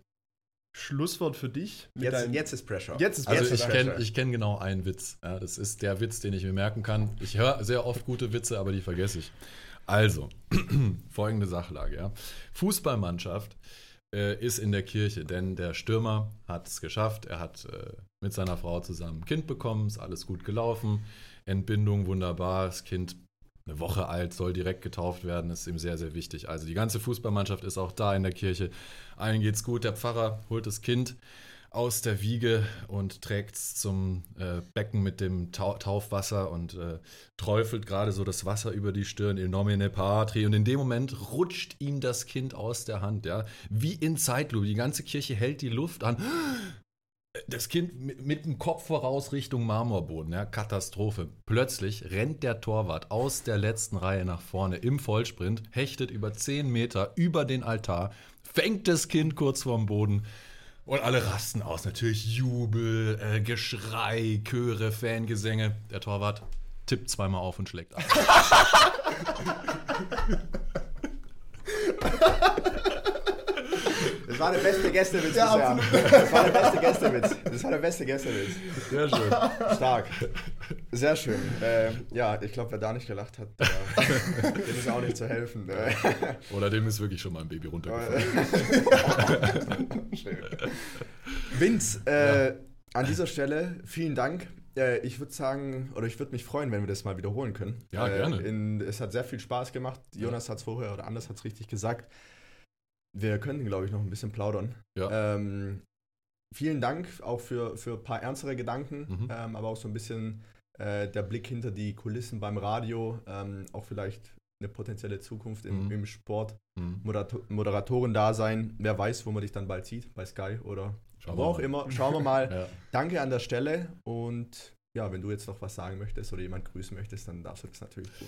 Schlusswort für dich. Jetzt, jetzt, ist Pressure. Jetzt ist Pressure. Also ich kenne kenn genau einen Witz. Ja, das ist der Witz, den ich mir merken kann. Ich höre sehr oft gute Witze, aber die vergesse ich. Also, folgende Sachlage. Ja. Fußballmannschaft äh, ist in der Kirche, denn der Stürmer hat es geschafft. Er hat äh, mit seiner Frau zusammen ein Kind bekommen, ist alles gut gelaufen. Entbindung wunderbar, das Kind eine Woche alt, soll direkt getauft werden, ist ihm sehr, sehr wichtig. Also die ganze Fußballmannschaft ist auch da in der Kirche. Allen geht's gut. Der Pfarrer holt das Kind aus der Wiege und trägt es zum äh, Becken mit dem Tau Taufwasser und äh, träufelt gerade so das Wasser über die Stirn, in nomine patri. Und in dem Moment rutscht ihm das Kind aus der Hand, ja. Wie in Zeitlupe. Die ganze Kirche hält die Luft an das Kind mit, dem Kopf voraus Richtung Marmorboden, ja, Katastrophe. Plötzlich rennt der Torwart aus der letzten Reihe nach vorne im Vollsprint, hechtet über 10 Meter über den Altar, fängt das Kind kurz vorm Boden und alle rasten aus. Natürlich Jubel, äh, Geschrei, Chöre, Fangesänge. Der Torwart tippt zweimal auf und schlägt ab. war der beste Gästewitz ja, bisher. Das war der beste Gästewitz. Das war der beste Gästewitz. Sehr schön. Stark. Sehr schön. Äh, ja, ich glaube, wer da nicht gelacht hat, der, dem ist auch nicht zu helfen. Oder dem ist wirklich schon mal ein Baby runtergefallen. schön. Vince, äh, ja. an dieser Stelle vielen Dank äh, ich würde sagen, oder ich würde mich freuen, wenn wir das mal wiederholen können. Ja, äh, gerne. In, es hat sehr viel Spaß gemacht. Jonas hat es vorher oder anders hat es richtig gesagt. Wir könnten, glaube ich, noch ein bisschen plaudern. Ja. Ähm, vielen Dank auch für, für ein paar ernstere Gedanken, mhm. ähm, aber auch so ein bisschen äh, der Blick hinter die Kulissen beim Radio, ähm, auch vielleicht eine potenzielle Zukunft im, mhm. im Sport, mhm. Moderator Moderatoren-Dasein. Wer weiß, wo man dich dann bald sieht, bei Sky oder Schauen wo auch mal. immer. Schauen wir mal. ja. Danke an der Stelle und ja, wenn du jetzt noch was sagen möchtest oder jemand grüßen möchtest, dann darfst du das natürlich tun.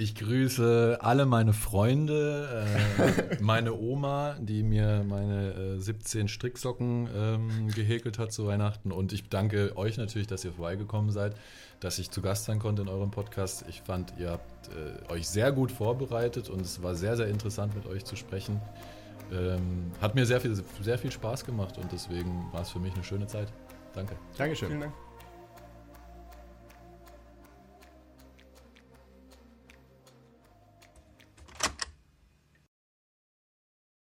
Ich grüße alle meine Freunde, äh, meine Oma, die mir meine äh, 17 Stricksocken ähm, gehäkelt hat zu Weihnachten. Und ich danke euch natürlich, dass ihr vorbeigekommen seid, dass ich zu Gast sein konnte in eurem Podcast. Ich fand, ihr habt äh, euch sehr gut vorbereitet und es war sehr, sehr interessant mit euch zu sprechen. Ähm, hat mir sehr viel, sehr viel Spaß gemacht und deswegen war es für mich eine schöne Zeit. Danke. Dankeschön. Vielen Dank.